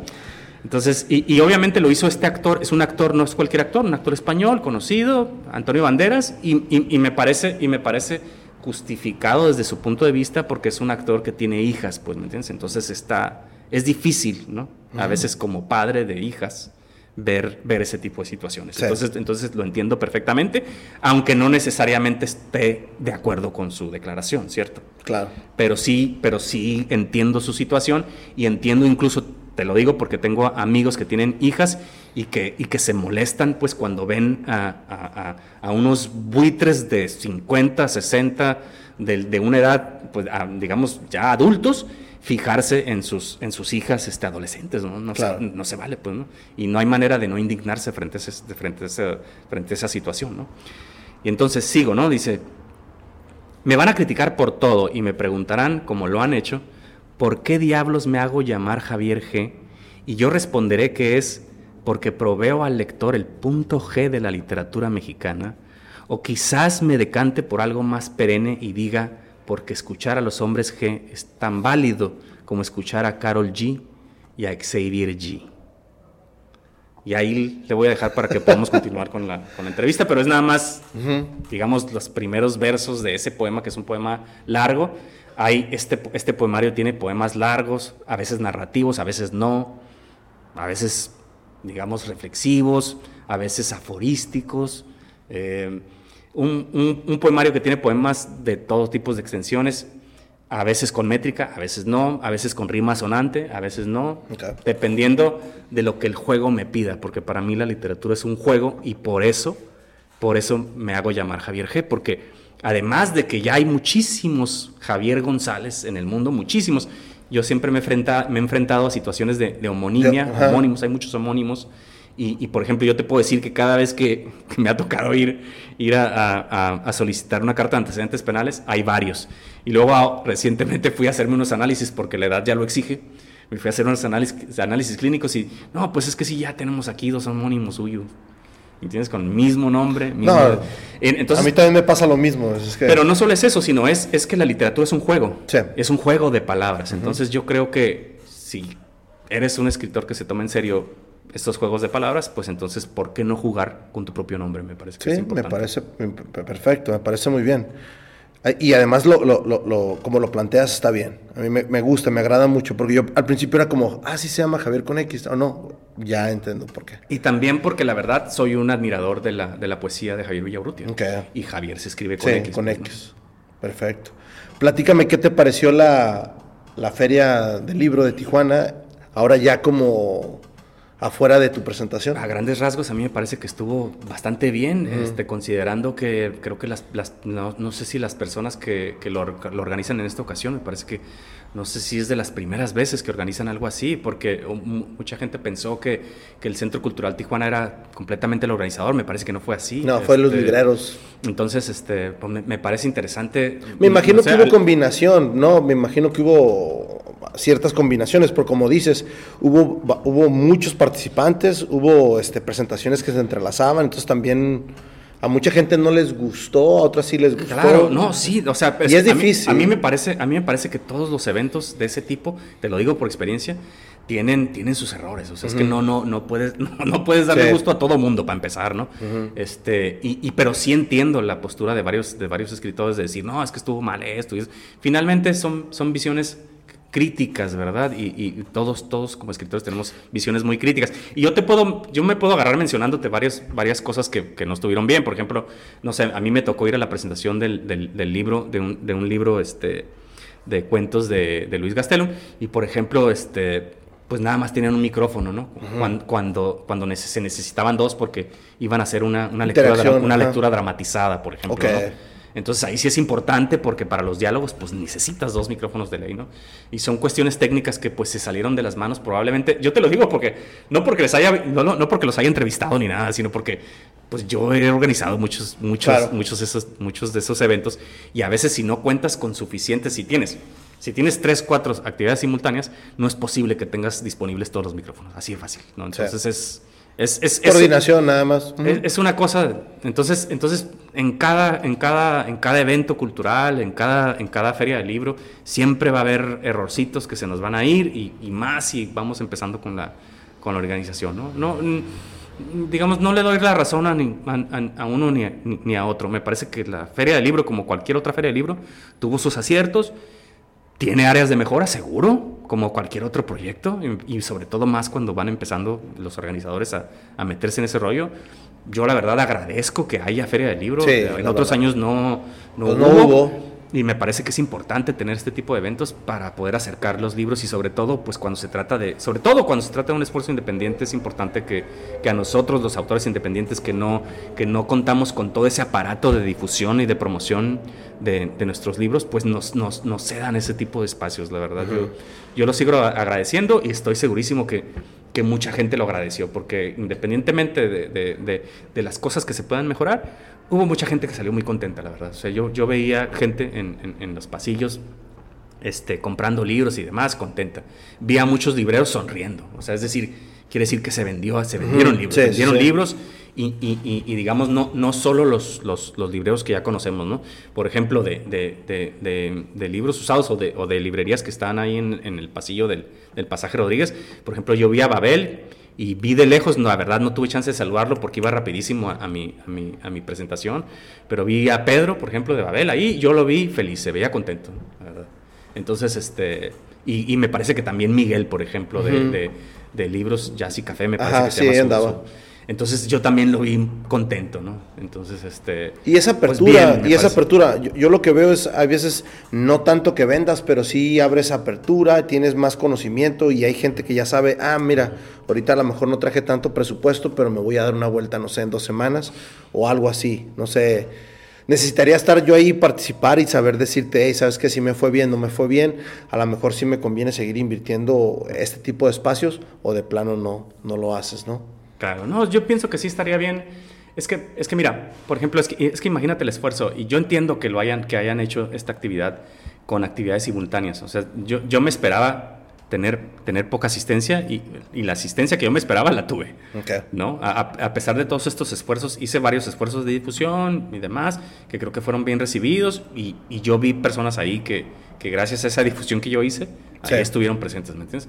Entonces, y, obviamente lo hizo este actor, es un actor, no es cualquier actor, un actor español, conocido, Antonio Banderas, y, y, me parece, y me parece justificado desde su punto de vista porque es un actor que tiene hijas, pues, ¿me entiendes? Entonces está, es difícil, ¿no? A veces como padre de hijas, ver, ver ese tipo de situaciones. Entonces, entonces lo entiendo perfectamente, aunque no necesariamente esté de acuerdo con su declaración, ¿cierto? Claro. Pero sí, pero sí entiendo su situación y entiendo incluso, te lo digo porque tengo amigos que tienen hijas y que, y que se molestan pues cuando ven a, unos buitres de 50, 60, de, de una edad, pues digamos, ya adultos, fijarse en sus, en sus hijas este, adolescentes, ¿no? No, se, no se vale, pues, ¿no? Y no hay manera de no indignarse frente a, ese, frente a, esa, frente a esa situación, ¿no? Y entonces sigo, ¿no? Dice, me van a criticar por todo y me preguntarán, como lo han hecho, ¿por qué diablos me hago llamar Javier G? Y yo responderé que es porque proveo al lector el punto G de la literatura mexicana, o quizás me decante por algo más perenne y diga, porque escuchar a los hombres G es tan válido como escuchar a Carol G y a Xavier G. Y ahí le voy a dejar para que podamos continuar con la, con la, entrevista, pero es nada más, digamos, los primeros versos de ese poema, que es un poema largo. hay este, este poemario tiene poemas largos, a veces narrativos, a veces no, a veces, digamos, reflexivos, a veces aforísticos. Eh, un, poemario que tiene poemas de todos tipos de extensiones, a veces con métrica, a veces no, a veces con rima sonante, a veces no, dependiendo de lo que el juego me pida, porque para mí la literatura es un juego y por eso, por eso me hago llamar Javier G, porque además de que ya hay muchísimos Javier González en el mundo, muchísimos, yo siempre me, me he enfrentado a situaciones de, homonimia, homónimos, hay muchos homónimos, y, por ejemplo, yo te puedo decir que cada vez que, me ha tocado ir, ir a, solicitar una carta de antecedentes penales, hay varios. Y luego ah, recientemente fui a hacerme unos análisis porque la edad ya lo exige. Me fui a hacer unos análisis, análisis clínicos y, no, pues es que sí, ya tenemos aquí dos homónimos suyos. Y tienes con mismo nombre. no, entonces, a mí también me pasa lo mismo. Pero no solo es eso, sino es, es que la literatura es un juego. Es un juego de palabras. Entonces yo creo que si eres un escritor que se toma en serio estos juegos de palabras, pues entonces, ¿por qué no jugar con tu propio nombre? Me parece que es importante. me parece perfecto, me parece muy bien. Y además, lo, lo, lo, como lo planteas, está bien. A mí me, gusta, me agrada mucho, porque yo al principio era como, ah, sí se llama Javier con X, o no, ya entiendo por qué. Y también porque la verdad soy un admirador de la, de la poesía de Javier Villaurrutia. Y Javier se escribe con X. con pues. Perfecto. Platícame, ¿qué te pareció la, la feria del libro de Tijuana? Ahora ya como afuera de tu presentación. A grandes rasgos a mí me parece que estuvo bastante bien, este, considerando que creo que las, no, sé si las personas que, lo, organizan en esta ocasión, me parece que no sé si es de las primeras veces que organizan algo así, porque mucha gente pensó que, que el Centro Cultural Tijuana era completamente el organizador, me parece que no fue así. No, fue los este, libreros. Entonces, este, pues, me, parece interesante. Me imagino que hubo combinación, ¿no? Me imagino que hubo ciertas combinaciones, porque como dices, hubo, hubo muchos participantes, hubo este, presentaciones que se entrelazaban, entonces también a mucha gente no les gustó, a otras sí les gustó. Claro, no, sí, o sea, y es difícil. a mí, me parece, a mí me parece que todos los eventos de ese tipo, te lo digo por experiencia, tienen, tienen sus errores. O sea, es que no, no, no puedes, <laughs> no, puedes darle gusto a todo mundo para empezar, ¿no? Este, y, pero sí entiendo la postura de varios, de varios escritores de decir, no, es que estuvo mal esto. Y Finalmente son, son visiones críticas, ¿verdad? Y, todos, todos como escritores tenemos visiones muy críticas. Y yo te puedo, yo me puedo agarrar mencionándote varias, varias cosas que, que no estuvieron bien. Por ejemplo, no sé, a mí me tocó ir a la presentación del, del, libro, de un, de un, libro este, de cuentos de, de Luis Gastelum. Y por ejemplo, este, pues nada más tenían un micrófono, ¿no? cuando, cuando, se necesitaban dos porque iban a hacer una, una lectura, una lectura dramatizada, por ejemplo. Entonces ahí sí es importante porque para los diálogos pues necesitas dos micrófonos de ley, ¿no? Y son cuestiones técnicas que pues se salieron de las manos probablemente. Yo te lo digo porque no porque les haya no, no, porque los haya entrevistado ni nada, sino porque pues yo he organizado muchos muchos muchos esos muchos de esos eventos y a veces si no cuentas con suficientes si tienes si tienes tres, cuatro actividades simultáneas, no es posible que tengas disponibles todos los micrófonos. Así de fácil, ¿no? Entonces es es, Coordinación nada más. Es, una cosa, entonces, entonces en, cada, en, cada, en cada evento cultural, en cada, en cada feria de libro, siempre va a haber errorcitos que se nos van a ir y, más si vamos empezando con la, con la organización. ¿no? No, digamos, no le doy la razón a, a, uno ni a, ni a otro. Me parece que la feria de libro, como cualquier otra feria de libro, tuvo sus aciertos tiene áreas de mejora, seguro, como cualquier otro proyecto, y, sobre todo más cuando van empezando los organizadores a, a, meterse en ese rollo. Yo la verdad agradezco que haya feria del libro. en otros años no, no, pues hubo. Y me parece que es importante tener este tipo de eventos para poder acercar los libros y sobre todo, pues cuando se trata de, sobre todo cuando se trata de un esfuerzo independiente, es importante que, que a nosotros, los autores independientes, que no, que no contamos con todo ese aparato de difusión y de promoción de, de nuestros libros, pues nos, nos, nos, cedan ese tipo de espacios, la verdad. yo, yo lo sigo agradeciendo y estoy segurísimo que, que mucha gente lo agradeció, porque independientemente de, de, de, las cosas que se puedan mejorar, hubo mucha gente que salió muy contenta, la verdad. O sea, yo, yo veía gente en, en, los pasillos este, comprando libros y demás, contenta. Vi a muchos libreros sonriendo. O sea, es decir, quiere decir que se vendió, se vendieron libros, se vendieron libros y, y, y, digamos, no, no solo los, los, los, libreros que ya conocemos, ¿no? Por ejemplo, de, de, de, de libros usados o de, o de librerías que están ahí en, en el pasillo del, del pasaje Rodríguez. Por ejemplo, yo vi a Babel y vi de lejos, no, la verdad no tuve chance de saludarlo porque iba rapidísimo a, mi, a, mi, a mi presentación, pero vi a Pedro, por ejemplo, de Babel, ahí yo lo vi feliz, se veía contento, Entonces, este, y, me parece que también Miguel, por ejemplo, de, de, libros Jazz y Café, me parece que se llama andaba. Entonces yo también lo vi contento, ¿no? Entonces, este... Y esa pues apertura, y esa apertura, yo, lo que veo es, a veces, no tanto que vendas, pero sí abres apertura, tienes más conocimiento y hay gente que ya sabe, ah, mira, ahorita a lo mejor no traje tanto presupuesto, pero me voy a dar una vuelta, no sé, en dos semanas o algo así, no sé necesitaría estar yo ahí, participar y saber decirte, hey, sabes que si me fue bien, no me fue bien, a lo mejor sí me conviene seguir invirtiendo este tipo de espacios o de plano no, no lo haces, ¿no? Claro, no, yo pienso que sí estaría bien. Es que, es que mira, por ejemplo, es que, es que imagínate el esfuerzo, y yo entiendo que lo hayan, que hayan hecho esta actividad con actividades simultáneas. O sea, yo, yo me esperaba tener, tener poca asistencia y, y, la asistencia que yo me esperaba la tuve. ¿no? A, pesar de todos estos esfuerzos, hice varios esfuerzos de difusión y demás, que creo que fueron bien recibidos y, y yo vi personas ahí que, que, gracias a esa difusión que yo hice, ahí estuvieron presentes, ¿me entiendes?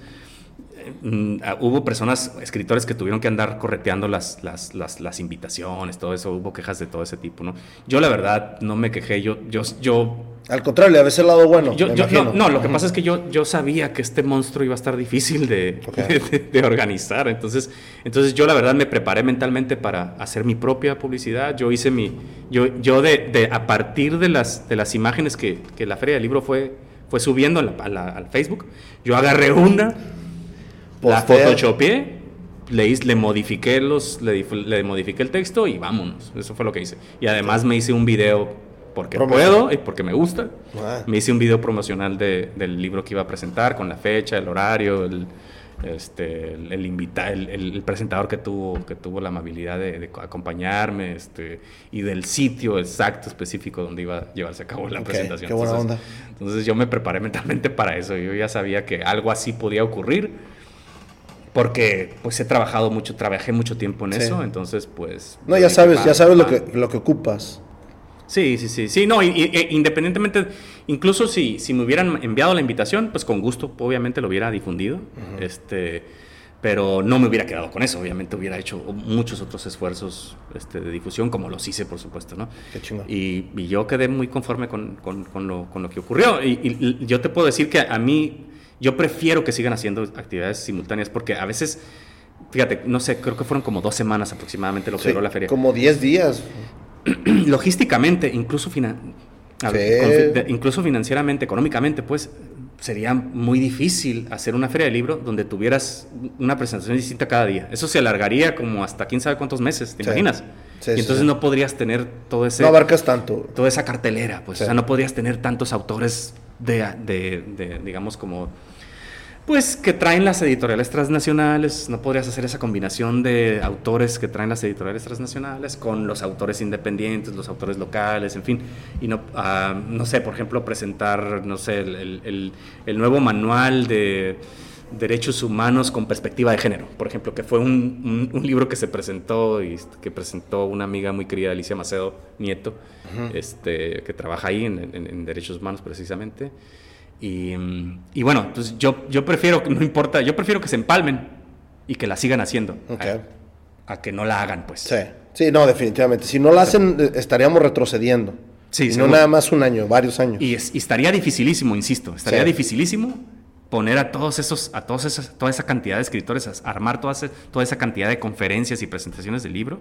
Mm, ah, hubo personas, escritores que tuvieron que andar correteando las, las, las, las, invitaciones, todo eso, hubo quejas de todo ese tipo, ¿no? Yo la verdad no me quejé, yo... yo, yo Al contrario, a veces el lado bueno. Yo, no, lo que pasa es que yo, yo sabía que este monstruo iba a estar difícil de, de, organizar, entonces, entonces yo la verdad me preparé mentalmente para hacer mi propia publicidad, yo hice mi... Yo, yo de, de a partir de las, de las imágenes que, que la Feria del Libro fue, fue subiendo al Facebook, yo agarré una la photoshopeé, le, le modifiqué los, le, le, modifiqué el texto y vámonos. Eso fue lo que hice. Y además me hice un video porque puedo y porque me gusta. Ah. Me hice un video promocional de, del libro que iba a presentar con la fecha, el horario, el, este, el, el, el, presentador que tuvo, que tuvo la amabilidad de, acompañarme este, y del sitio exacto, específico donde iba a llevarse a cabo la presentación. Qué buena entonces, onda. entonces yo me preparé mentalmente para eso. Yo ya sabía que algo así podía ocurrir porque pues he trabajado mucho, trabajé mucho tiempo en eso, entonces pues... No, ya sabes, ya sabes lo que, lo que ocupas. Sí, sí, sí, sí, no, e independientemente, incluso si, si me hubieran enviado la invitación, pues con gusto, obviamente lo hubiera difundido, este, pero no me hubiera quedado con eso, obviamente hubiera hecho muchos otros esfuerzos este, de difusión, como los hice, por supuesto, ¿no? Qué chingón. Y, y, yo quedé muy conforme con, con, con, lo, con lo, que ocurrió, y, y yo te puedo decir que a mí yo prefiero que sigan haciendo actividades simultáneas porque a veces, fíjate, no sé, creo que fueron como dos semanas aproximadamente lo que duró la feria. Como 10 días. <clears throat> Logísticamente, incluso, incluso financieramente, económicamente, pues sería muy difícil hacer una feria de libro donde tuvieras una presentación distinta cada día. Eso se alargaría como hasta quién sabe cuántos meses, ¿te imaginas? y entonces no podrías tener todo ese... No abarcas tanto. Toda esa cartelera, pues. O sea, no podrías tener tantos autores de, de digamos, como pues que traen las editoriales transnacionales, no podrías hacer esa combinación de autores que traen las editoriales transnacionales con los autores independientes, los autores locales, en fin, y no, ah, no sé, por ejemplo, presentar, no sé, el, nuevo manual de derechos humanos con perspectiva de género, por ejemplo, que fue un, libro que se presentó y que presentó una amiga muy querida, Alicia Macedo Nieto, este, que trabaja ahí en, en derechos humanos precisamente. Y, bueno, pues yo, yo prefiero, no importa, yo prefiero que se empalmen y que la sigan haciendo. A, que no la hagan, pues. Sí, sí, no, definitivamente. Si no la hacen, estaríamos retrocediendo. Sí, no nada más un año, varios años. Y, estaría dificilísimo, insisto, estaría dificilísimo poner a todos esos, a todos esas, toda esa cantidad de escritores, a armar toda esa, toda esa cantidad de conferencias y presentaciones del libro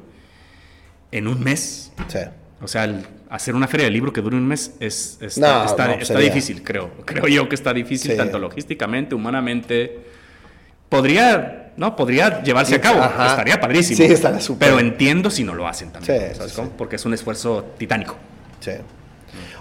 en un mes. Sí. O sea, hacer una feria de libro que dure un mes es, está, está, difícil, creo. Creo yo que está difícil, tanto logísticamente, humanamente. Podría, ¿no? Podría llevarse a cabo. Estaría padrísimo. Sí, estaría súper. Pero entiendo si no lo hacen también. ¿sabes cómo? Porque es un esfuerzo titánico. Sí.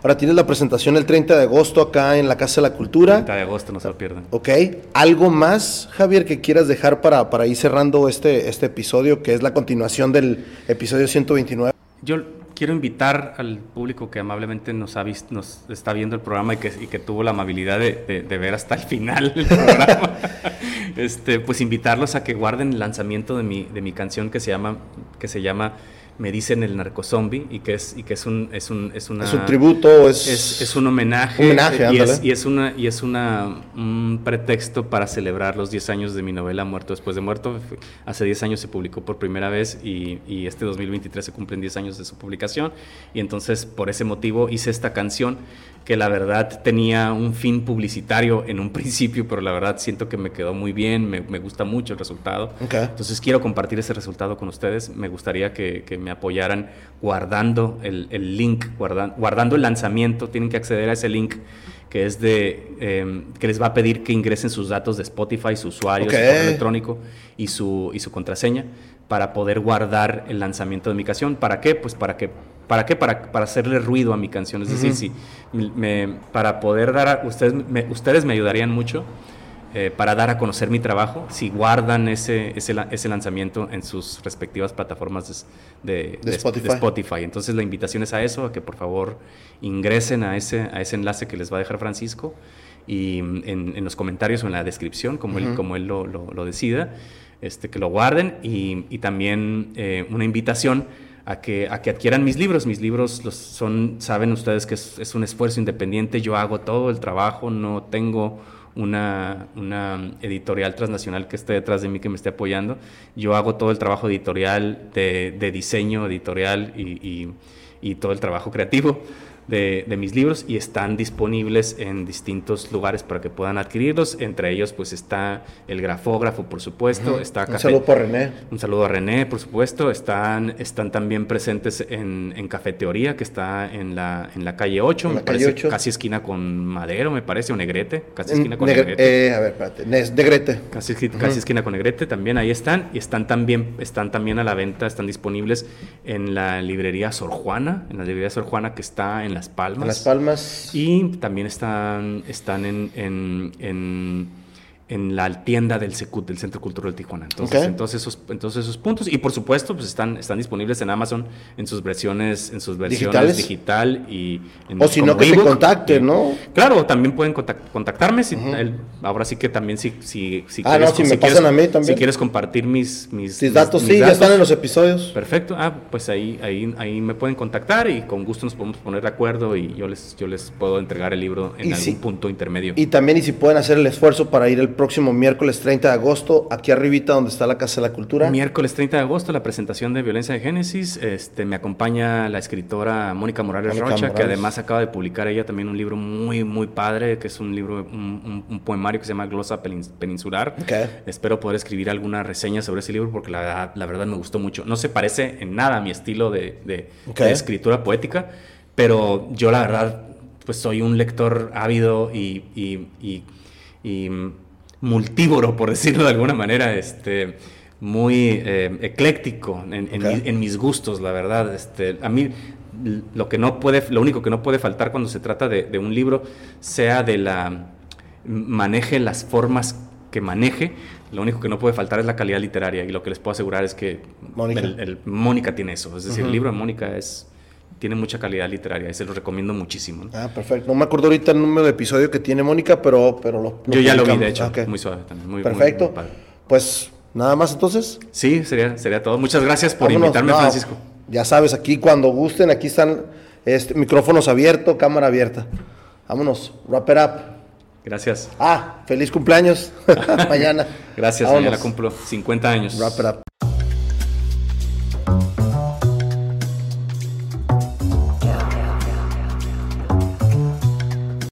Ahora tienes la presentación el 30 de agosto acá en la Casa de la Cultura. 30 de agosto, no se lo pierdan. Ok. ¿Algo más, Javier, que quieras dejar para, para ir cerrando este, este episodio, que es la continuación del episodio 129? Yo quiero invitar al público que amablemente nos, ha visto, nos está viendo el programa y que, y que tuvo la amabilidad de, de, ver hasta el final el programa, <laughs> este, pues invitarlos a que guarden el lanzamiento de mi, de mi canción que se llama, que se llama me dicen el narcozombie y que es y que es un es un es una es un tributo es es, es un homenaje, homenaje y, es, y, es, una y es una un pretexto para celebrar los 10 años de mi novela Muerto después de muerto. Hace 10 años se publicó por primera vez y, y este 2023 se cumplen 10 años de su publicación. Y entonces por ese motivo hice esta canción que la verdad tenía un fin publicitario en un <laughs> principio, pero la verdad siento que me quedó muy bien, me, me gusta mucho el resultado. Okay. Entonces quiero compartir ese resultado con ustedes. Me gustaría que, que me apoyaran guardando el, el link, guardan, guardando el lanzamiento. Tienen que acceder a ese link que es de eh, que les va a pedir que ingresen sus datos de Spotify, su usuario, Okay. su correo electrónico y su, y su contraseña para poder guardar el lanzamiento de mi canción. ¿Para qué? Pues para que ¿Para qué? Para, para hacerle ruido a mi canción. Es decir, Ujú. si me, para poder dar a ustedes, me, ustedes me ayudarían mucho eh, para dar a conocer mi trabajo si guardan ese, ese, ese lanzamiento en sus respectivas plataformas de, de- De Spotify. de Spotify. Entonces la invitación es a eso, a que por favor ingresen a ese, a ese enlace que les va a dejar Francisco y mm, en, en los comentarios o en la descripción, como él, Ujú. como él lo, lo- lo decida, este, que lo guarden y, y también eh, una invitación a que, a que adquieran mis libros. Mis libros los son, saben ustedes que es, es un esfuerzo independiente, yo hago todo el trabajo, no tengo una, una editorial transnacional que esté detrás de mí que me esté apoyando. Yo hago todo el trabajo editorial, de, de diseño editorial y, y- y todo el trabajo creativo de, de mis libros y están disponibles en distintos lugares para que puedan adquirirlos. Entre ellos pues está el grafógrafo, por supuesto, está Un saludo por René. un saludo a René, por supuesto. Están, están también presentes en, en Cafeteoría, que está en la, en la calle 8. En la me calle parece, 8. Casi esquina con Madero, me parece, o Negrete. Casi esquina con Negre- Negrete. eh, a ver, espérate. Negrete. Casi, casi esquina con Negrete, también ahí están. Y están también, están también a la venta, están disponibles en la librería Sor Juana, en la librería Sor Juana que está en Las Palmas. En Las Palmas. Y también están, están en, en, en, en la tienda del Secut, del Centro Cultural Tijuana. Entonces, Ok. entonces, esos, entonces esos puntos. Y por supuesto, pues están, están disponibles en Amazon en sus versiones, en sus versiones ¿Digitales? digital y en- O si no, que te contacten, ¿no? Claro, también pueden contac- contactarme. Si, el- ahora sí que también si, si, si Ah, no, si me quieres- pasan a mí también. Si quieres compartir mis, mis, datos, mis sí, ya datos, están en los episodios. Perfecto, ah, pues ahí, ahí, ahí me pueden contactar y con gusto nos podemos poner de acuerdo y yo les, yo les puedo entregar el libro en algún punto intermedio. Y también, y si pueden hacer el esfuerzo para ir el próximo miércoles 30 de agosto, aquí arribita donde está la Casa de la Cultura. Miércoles 30 de agosto, la presentación de Violencia de Génesis. Este, me acompaña la escritora Mónica Morales Mónica Rocha, que Morales. además acaba de publicar ella también un libro muy, muy padre, que es un libro, un, un- un poemario que se llama Glosa Peninsular. Ok. Espero poder escribir alguna reseña sobre ese libro porque la verdad, la verdad me gustó mucho. No se parece en nada a mi estilo de, de- Ok. de escritura poética, pero yo la verdad pues soy un lector ávido y, y- y- y, multívoro, por decirlo de alguna manera, este, muy eh, ecléctico en, en Ok. mi- en mis gustos, la verdad. Este, a mí lo, que no puede, lo único que no puede faltar cuando se trata de, de un libro, sea de la maneje las formas que maneje, lo único que no puede faltar es la calidad literaria y lo que les puedo asegurar es que Mónica. el- el- Mónica tiene eso, es decir, el libro de Mónica es tiene mucha calidad literaria y se lo recomiendo muchísimo. ¿no? Ah, perfecto. No me acuerdo ahorita el número de episodio que tiene Mónica, pero, pero lo, Yo ya lo vi, de hecho, muy suave también, muy muy- Perfecto. muy padre. pues nada más entonces. Sí, sería, sería todo. Muchas gracias por Vámonos. invitarme, No, Francisco. Ya sabes, aquí cuando gusten, aquí están este, micrófonos abiertos, cámara abierta. Vámonos, wrap it up. Gracias. Ah, feliz cumpleaños. <laughs> Mañana. <laughs> Gracias, Vámonos. mañana cumplo 50 años. Wrap it up.